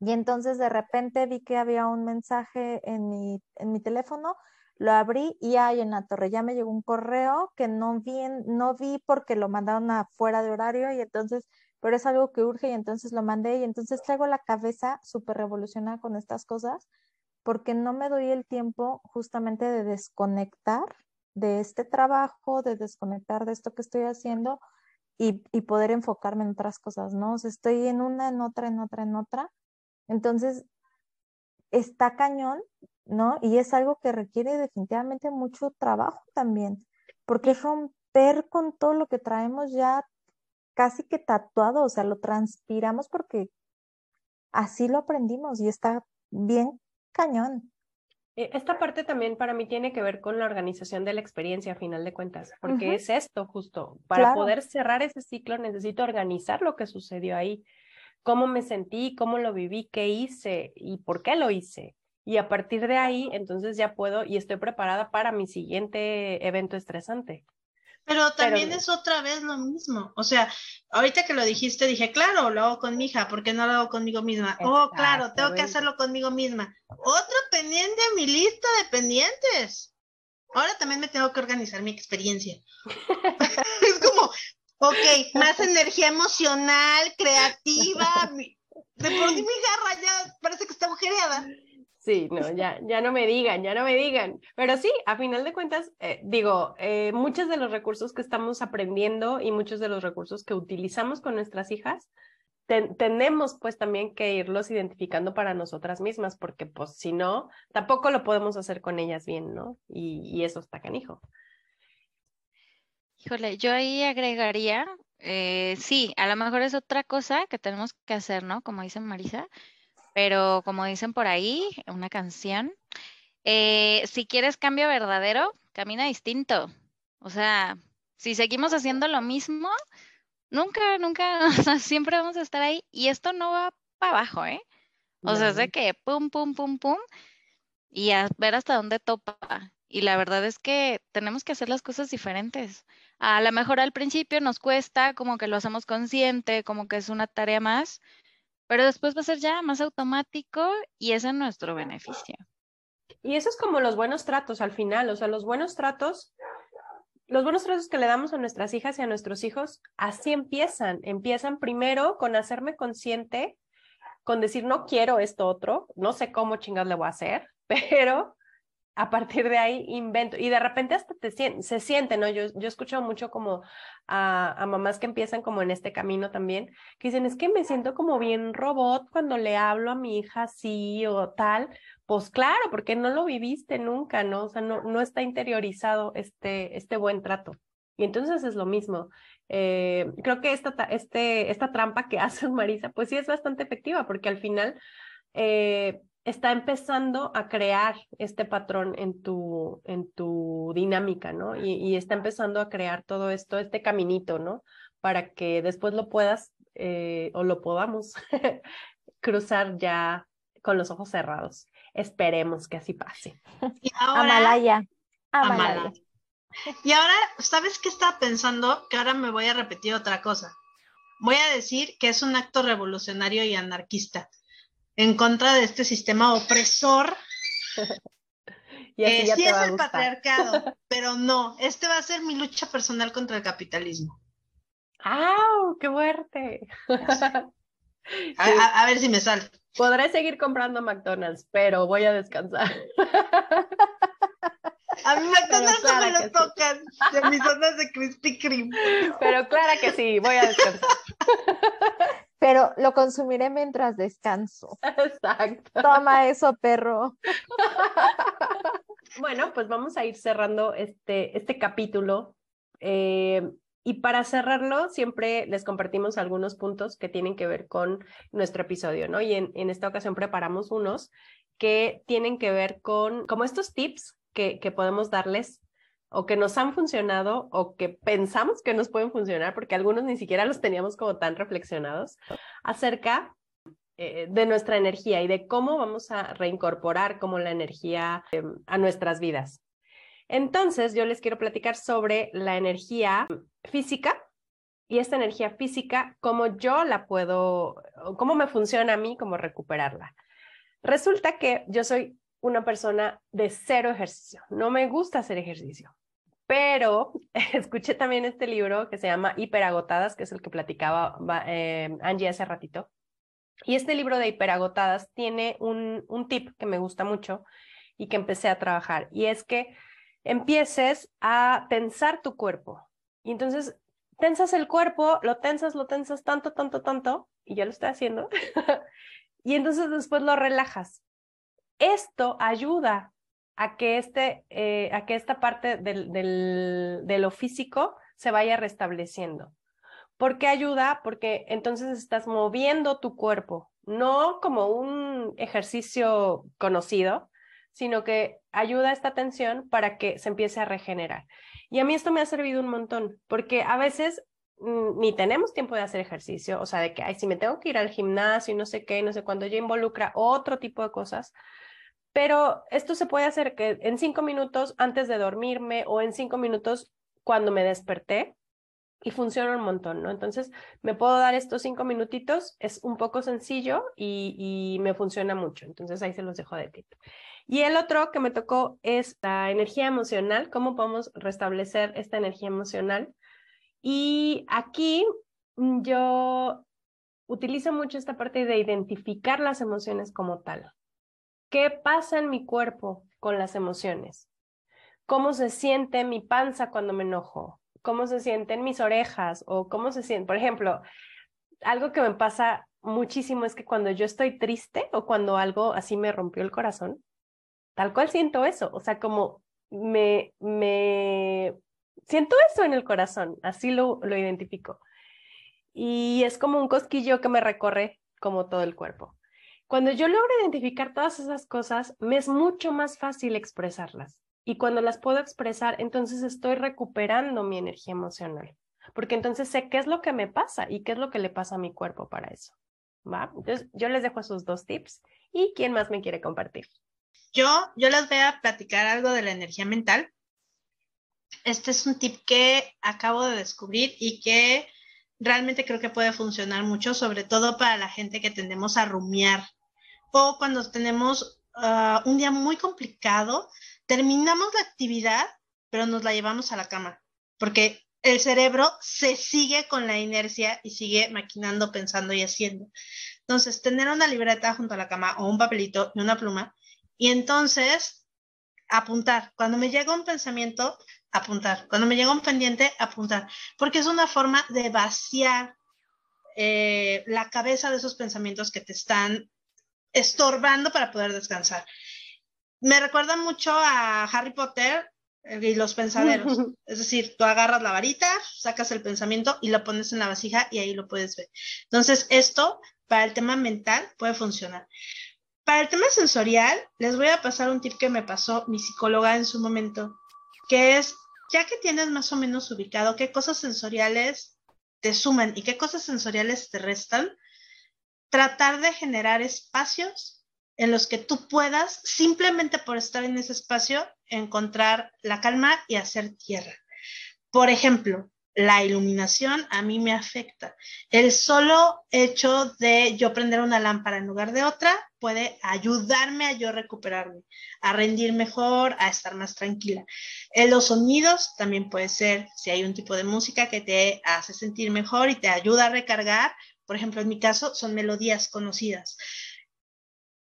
y entonces de repente vi que había un mensaje en mi, en mi teléfono, lo abrí y hay en la torre, ya me llegó un correo que no vi, no vi porque lo mandaron afuera de horario y entonces, pero es algo que urge y entonces lo mandé y entonces traigo la cabeza súper revolucionada con estas cosas porque no me doy el tiempo justamente de desconectar de este trabajo, de desconectar de esto que estoy haciendo y, y poder enfocarme en otras cosas, ¿no? O sea, estoy en una, en otra, en otra, en otra. Entonces, está cañón, ¿no? Y es algo que requiere definitivamente mucho trabajo también, porque es romper con todo lo que traemos ya casi que tatuado, o sea, lo transpiramos porque así lo aprendimos y está bien cañón. Eh, Esta parte también para mí tiene que ver con la organización de la experiencia a final de cuentas, porque es esto justo. Para Claro. poder cerrar ese ciclo necesito organizar lo que sucedió ahí, cómo me sentí, cómo lo viví, qué hice y por qué lo hice. Y a partir de ahí, entonces ya puedo y estoy preparada para mi siguiente evento estresante. Pero también es otra vez lo mismo. O sea, ahorita que lo dijiste, dije, claro, lo hago con mi hija, ¿por qué no lo hago conmigo misma? Oh, claro, tengo que hacerlo conmigo misma. Otro pendiente en mi lista de pendientes. Ahora también me tengo que organizar mi experiencia. es como, ok, más energía emocional, creativa. De por sí mi garra ya parece que está agujereada. Sí, no, ya, ya no me digan, ya no me digan. Pero sí, a final de cuentas, eh, digo, eh, muchos de los recursos que estamos aprendiendo y muchos de los recursos que utilizamos con nuestras hijas, ten- tenemos pues también que irlos identificando para nosotras mismas, porque pues si no, tampoco lo podemos hacer con ellas bien, ¿no? Y, y eso está canijo. Híjole, yo ahí agregaría, eh, sí, a lo mejor es otra cosa que tenemos que hacer, ¿no? Como dice Marisa, pero como dicen por ahí, una canción, eh, si quieres cambio verdadero, camina distinto. O sea, si seguimos haciendo lo mismo, nunca, nunca, o sea, siempre vamos a estar ahí y esto no va para abajo, ¿eh? O sea, es de que pum, pum, pum, pum, y a ver hasta dónde topa. Y la verdad es que tenemos que hacer las cosas diferentes. A lo mejor al principio nos cuesta, como que lo hacemos consciente, como que es una tarea más, pero después va a ser ya más automático y es en nuestro beneficio. Y eso es como los buenos tratos al final, o sea, los buenos tratos, los buenos tratos que le damos a nuestras hijas y a nuestros hijos, así empiezan. Empiezan primero con hacerme consciente, con decir, no quiero esto otro, no sé cómo chingados le voy a hacer, pero a partir de ahí invento. Y de repente hasta te, se siente, ¿no? Yo, yo escucho mucho como a, mamás que empiezan como en este camino también, que dicen, es que me siento como bien robot cuando le hablo a mi hija así o tal. Pues claro, porque no lo viviste nunca, ¿no? O sea, no, no está interiorizado este, este buen trato. Y entonces es lo mismo. Eh, creo que esta, este, esta trampa que haces, Marisa, pues sí es bastante efectiva, porque al final eh, está empezando a crear este patrón en tu, en tu dinámica, ¿no? Y, y, está empezando a crear todo esto, este caminito, ¿no? Para que después lo puedas eh, o lo podamos cruzar ya con los ojos cerrados. Esperemos que así pase. Y ahora, Amalaya. Amalaya. Amalaya. Y ahora, ¿sabes qué estaba pensando? Que ahora me voy a repetir otra cosa. Voy a decir que es un acto revolucionario y anarquista en contra de este sistema opresor. y así eh, ya sí te es va el gustar. patriarcado, pero no, este va a ser mi lucha personal contra el capitalismo. ¡Au! ¡Qué fuerte! A, a, a, ver si me sale. Podré seguir comprando McDonald's, pero voy a descansar. A mí McDonald's no me lo sí. tocan de mis zonas de Krispy Kreme. Pero claro que sí, voy a descansar. Pero lo consumiré mientras descanso. Exacto. Toma eso, perro. Bueno, pues vamos a ir cerrando este, este capítulo. Eh, y para cerrarlo, siempre les compartimos algunos puntos que tienen que ver con nuestro episodio, ¿no? Y en, en esta ocasión preparamos unos que tienen que ver con como estos tips que, podemos darles o que nos han funcionado o que pensamos que nos pueden funcionar, porque algunos ni siquiera los teníamos como tan reflexionados, acerca eh, de nuestra energía y de cómo vamos a reincorporar como la energía eh, a nuestras vidas. Entonces, yo les quiero platicar sobre la energía física y esta energía física, cómo yo la puedo, cómo me funciona a mí, cómo recuperarla. Resulta que yo soy una persona de cero ejercicio, no me gusta hacer ejercicio, pero escuché también este libro que se llama Hiperagotadas, que es el que platicaba eh, Angie hace ratito. Y este libro de Hiperagotadas tiene un, un tip que me gusta mucho y que empecé a trabajar, y es que empieces a tensar tu cuerpo. Y entonces tensas el cuerpo, lo tensas, lo tensas tanto, tanto, tanto, y ya lo estoy haciendo. y entonces después lo relajas. Esto ayuda a que, este, eh, a que esta parte del, del, de lo físico se vaya restableciendo. ¿Por qué ayuda? Porque entonces estás moviendo tu cuerpo, no como un ejercicio conocido, sino que ayuda a esta tensión para que se empiece a regenerar. Y a mí esto me ha servido un montón, porque a veces mm, ni tenemos tiempo de hacer ejercicio, o sea, de que, ay, si me tengo que ir al gimnasio y no sé qué, no sé cuándo, ya involucra otro tipo de cosas, pero esto se puede hacer que en cinco minutos antes de dormirme o en cinco minutos cuando me desperté y funciona un montón, ¿no? Entonces, me puedo dar estos cinco minutitos, es un poco sencillo y, y me funciona mucho, entonces ahí se los dejo de tip. Y el otro que me tocó es la energía emocional, cómo podemos restablecer esta energía emocional. Y aquí yo utilizo mucho esta parte de identificar las emociones como tal. ¿Qué pasa en mi cuerpo con las emociones? ¿Cómo se siente mi panza cuando me enojo? ¿Cómo se sienten mis orejas? O cómo se siente, por ejemplo, algo que me pasa muchísimo es que cuando yo estoy triste o cuando algo así me rompió el corazón, tal cual siento eso, o sea, como me, me siento eso en el corazón, así lo, lo identifico. Y es como un cosquillo que me recorre como todo el cuerpo. Cuando yo logro identificar todas esas cosas, me es mucho más fácil expresarlas. Y cuando las puedo expresar, entonces estoy recuperando mi energía emocional. Porque entonces sé qué es lo que me pasa y qué es lo que le pasa a mi cuerpo para eso. ¿Va? Entonces yo les dejo esos dos tips. ¿Y quién más me quiere compartir? Yo, yo les voy a platicar algo de la energía mental. Este es un tip que acabo de descubrir y que realmente creo que puede funcionar mucho, sobre todo para la gente que tendemos a rumiar o cuando tenemos ah, un día muy complicado, terminamos la actividad, pero nos la llevamos a la cama, porque el cerebro se sigue con la inercia y sigue maquinando, pensando y haciendo. Entonces, tener una libreta junto a la cama o un papelito y una pluma, y entonces apuntar. Cuando me llega un pensamiento, apuntar. Cuando me llega un pendiente, apuntar. Porque es una forma de vaciar eh, la cabeza de esos pensamientos que te están estorbando para poder descansar. Me recuerda mucho a Harry Potter eh, y los pensaderos. es decir, tú agarras la varita, sacas el pensamiento y lo pones en la vasija y ahí lo puedes ver. Entonces, esto para el tema mental puede funcionar. Para el tema sensorial, les voy a pasar un tip que me pasó mi psicóloga en su momento, que es, ya que tienes más o menos ubicado qué cosas sensoriales te suman y qué cosas sensoriales te restan, tratar de generar espacios en los que tú puedas, simplemente por estar en ese espacio, encontrar la calma y hacer tierra. Por ejemplo, la iluminación a mí me afecta. El solo hecho de yo prender una lámpara en lugar de otra puede ayudarme a yo recuperarme, a rendir mejor, a estar más tranquila. En los sonidos también puede ser, si hay un tipo de música que te hace sentir mejor y te ayuda a recargar, por ejemplo, en mi caso son melodías conocidas.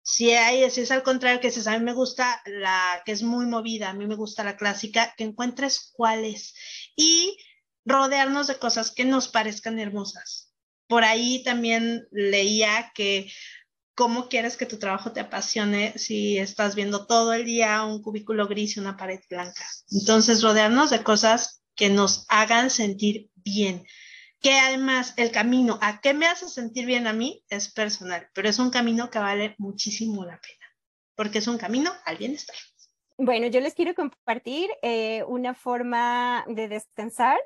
Si, hay, si es al contrario, que si a mí me gusta la que es muy movida, a mí me gusta la clásica, que encuentres cuál es. Y rodearnos de cosas que nos parezcan hermosas. Por ahí también leía que cómo quieres que tu trabajo te apasione si estás viendo todo el día un cubículo gris y una pared blanca. Entonces, rodearnos de cosas que nos hagan sentir bien. Que además el camino a qué me hace sentir bien a mí es personal, pero es un camino que vale muchísimo la pena, porque es un camino al bienestar. Bueno, yo les quiero compartir eh, una forma de descansar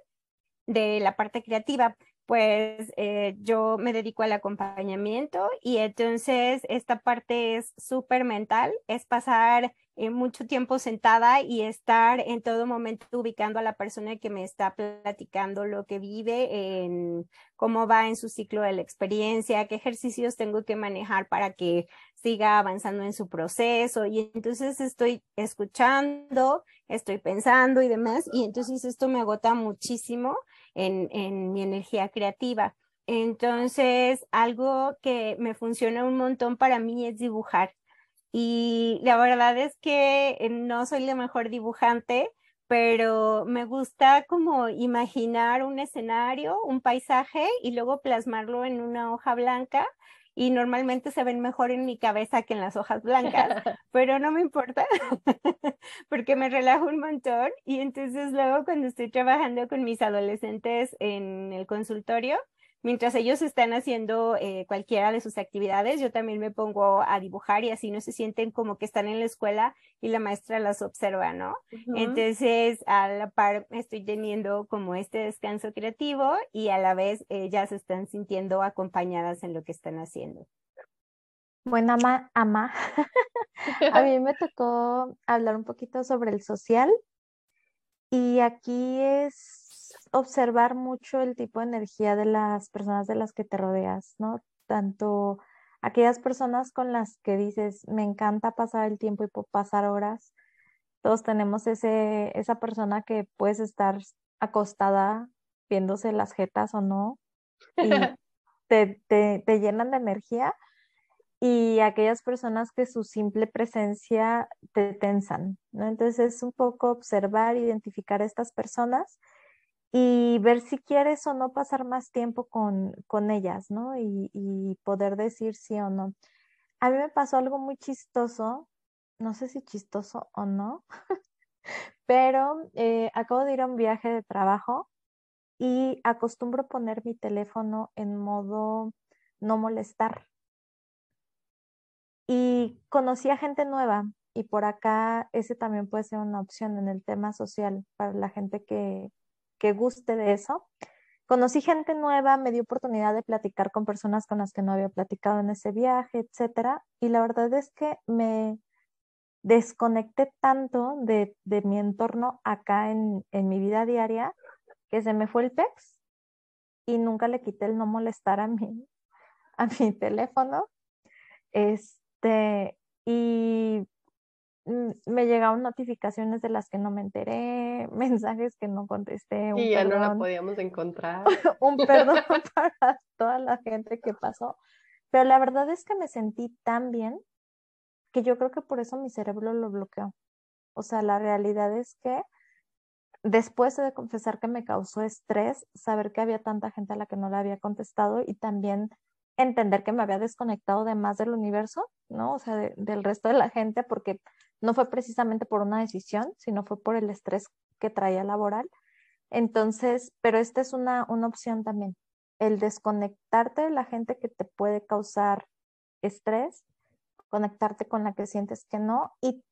de la parte creativa, pues eh, yo me dedico al acompañamiento y entonces esta parte es súper mental, es pasar eh, mucho tiempo sentada y estar en todo momento ubicando a la persona que me está platicando lo que vive, cómo va en su ciclo de la experiencia, qué ejercicios tengo que manejar para que siga avanzando en su proceso. Y entonces estoy escuchando, estoy pensando y demás, y entonces esto me agota muchísimo en mi energía creativa. Entonces, algo que me funciona un montón para mí es dibujar. Y la verdad es que eh, no soy la mejor dibujante, pero me gusta como imaginar un escenario, un paisaje y luego plasmarlo en una hoja blanca y normalmente se ven mejor en mi cabeza que en las hojas blancas, pero no me importa porque me relajo un montón y entonces luego cuando estoy trabajando con mis adolescentes en el consultorio, mientras ellos están haciendo eh, cualquiera de sus actividades, yo también me pongo a dibujar y así no se sienten como que están en la escuela y la maestra las observa, ¿no? Entonces, a la par estoy teniendo como este descanso creativo y a la vez ellas se están sintiendo acompañadas en lo que están haciendo. Bueno, ama, ama. a mí me tocó hablar un poquito sobre el social y aquí es observar mucho el tipo de energía de las personas de las que te rodeas, ¿no? Tanto aquellas personas con las que dices, me encanta pasar el tiempo y pasar horas. Todos tenemos ese, esa persona que puedes estar acostada viéndose las jetas o no, y te, te, te llenan de energía. Y aquellas personas que su simple presencia te tensan, ¿no? Entonces es un poco observar, identificar a estas personas y ver si quieres o no pasar más tiempo con, con ellas, ¿no? Y, poder decir sí o no. A mí me pasó algo muy chistoso, no sé si chistoso o no, pero eh, acabo de ir a un viaje de trabajo y acostumbro poner mi teléfono en modo no molestar. Y conocí a gente nueva y por acá ese también puede ser una opción en el tema social para la gente que, que guste de eso. Conocí gente nueva, me dio oportunidad de platicar con personas con las que no había platicado en ese viaje, etcétera. Y la verdad es que me, desconecté tanto de, mi entorno acá en, en, mi vida diaria que se me fue el PEX y nunca le quité el no molestar a mi, a mi teléfono. Este, y me llegaron notificaciones de las que no me enteré, mensajes que no contesté. y ya no la podíamos encontrar. un perdón para toda la gente que pasó. Pero la verdad es que me sentí tan bien que yo creo que por eso mi cerebro lo bloqueó. O sea, la realidad es que después de confesar que me causó estrés saber que había tanta gente a la que no le había contestado y también entender que me había desconectado de más del universo, ¿no? O sea, del resto de la gente, porque no fue precisamente por una decisión, sino fue por el estrés que traía laboral. Entonces, pero esta es una, una opción también, el desconectarte de la gente que te puede causar estrés, conectarte con la que sientes que no y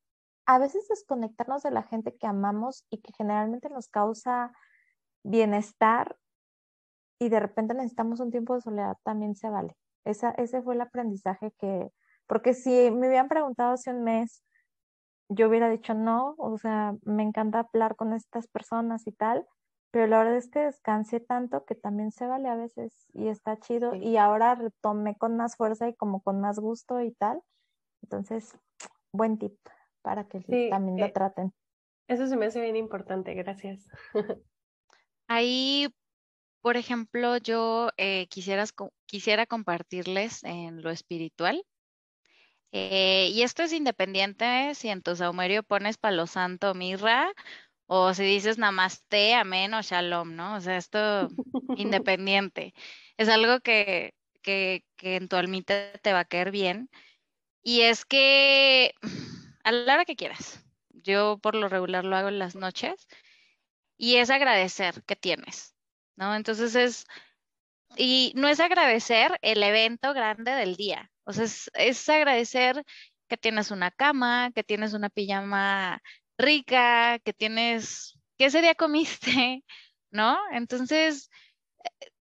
a veces desconectarnos de la gente que amamos y que generalmente nos causa bienestar y de repente necesitamos un tiempo de soledad, también se vale. Esa, ese fue el aprendizaje que, porque si me hubieran preguntado hace un mes, yo hubiera dicho no, o sea, me encanta hablar con estas personas y tal, pero la verdad es que descansé tanto que también se vale a veces y está chido y ahora retomé con más fuerza y como con más gusto y tal. Entonces, buen tip para que también lo eh, traten. Eso se me hace bien importante, gracias. Ahí, por ejemplo, yo eh, quisiera compartirles en lo espiritual. Eh, y esto es independiente si en tu saumerio pones palo santo mirra o si dices namaste, amén o shalom, ¿no? O sea, esto independiente. Es algo que, que, que en tu almita te va a caer bien. Y es que a la hora que quieras. Yo por lo regular lo hago en las noches. Y es agradecer que tienes, ¿no? Entonces es, y no es agradecer el evento grande del día, o sea, es, agradecer que tienes una cama, que tienes una pijama rica, que tienes, que ese día comiste, ¿no? Entonces,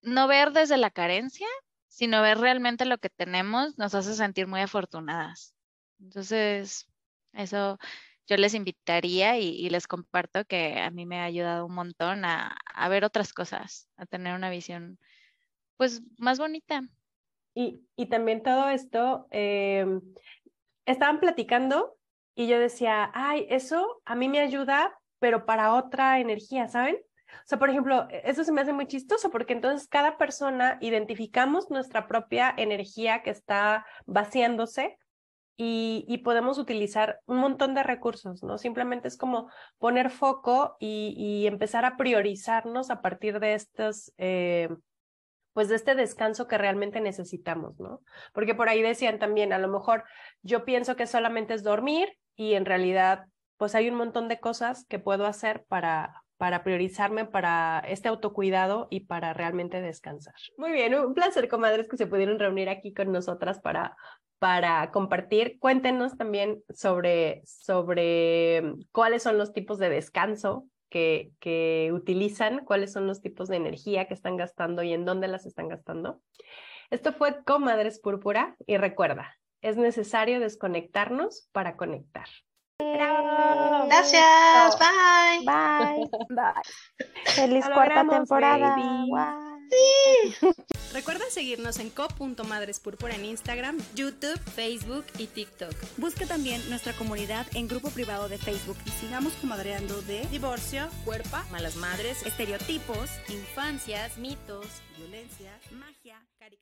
no ver desde la carencia, sino ver realmente lo que tenemos nos hace sentir muy afortunadas. Entonces, eso yo les invitaría y, les comparto que a mí me ha ayudado un montón a ver otras cosas, a tener una visión pues más bonita. Y, también todo esto, em, estaban platicando y yo decía, ay, eso a mí me ayuda, pero para otra energía, ¿saben? O sea, por ejemplo, e, eso se me hace muy chistoso porque entonces cada persona identificamos nuestra propia energía que está vaciándose y, podemos utilizar un montón de recursos, ¿no? Simplemente es como poner foco y, empezar a priorizarnos a partir de estos, eh, pues de este descanso que realmente necesitamos, ¿no? Porque por ahí decían también, a lo mejor yo pienso que solamente es dormir y en realidad pues hay un montón de cosas que puedo hacer para, para priorizarme para este autocuidado y para realmente descansar. Muy bien, un placer, comadres, que se pudieron reunir aquí con nosotras para, para compartir. Cuéntenos también sobre, sobre cuáles son los tipos de descanso que, que utilizan, cuáles son los tipos de energía que están gastando y en dónde las están gastando. Esto fue Comadres Púrpura y recuerda, es necesario desconectarnos para conectar. Gracias, bye. Bye. Bye. Feliz cuarta temporada. Recuerda seguirnos en co.madrespúrpura en Instagram, YouTube, Facebook y TikTok. Busca también nuestra comunidad en grupo privado de Facebook y sigamos comadreando de divorcio, cuerpo, malas madres, estereotipos, infancias, mitos, violencia, magia, caricatura.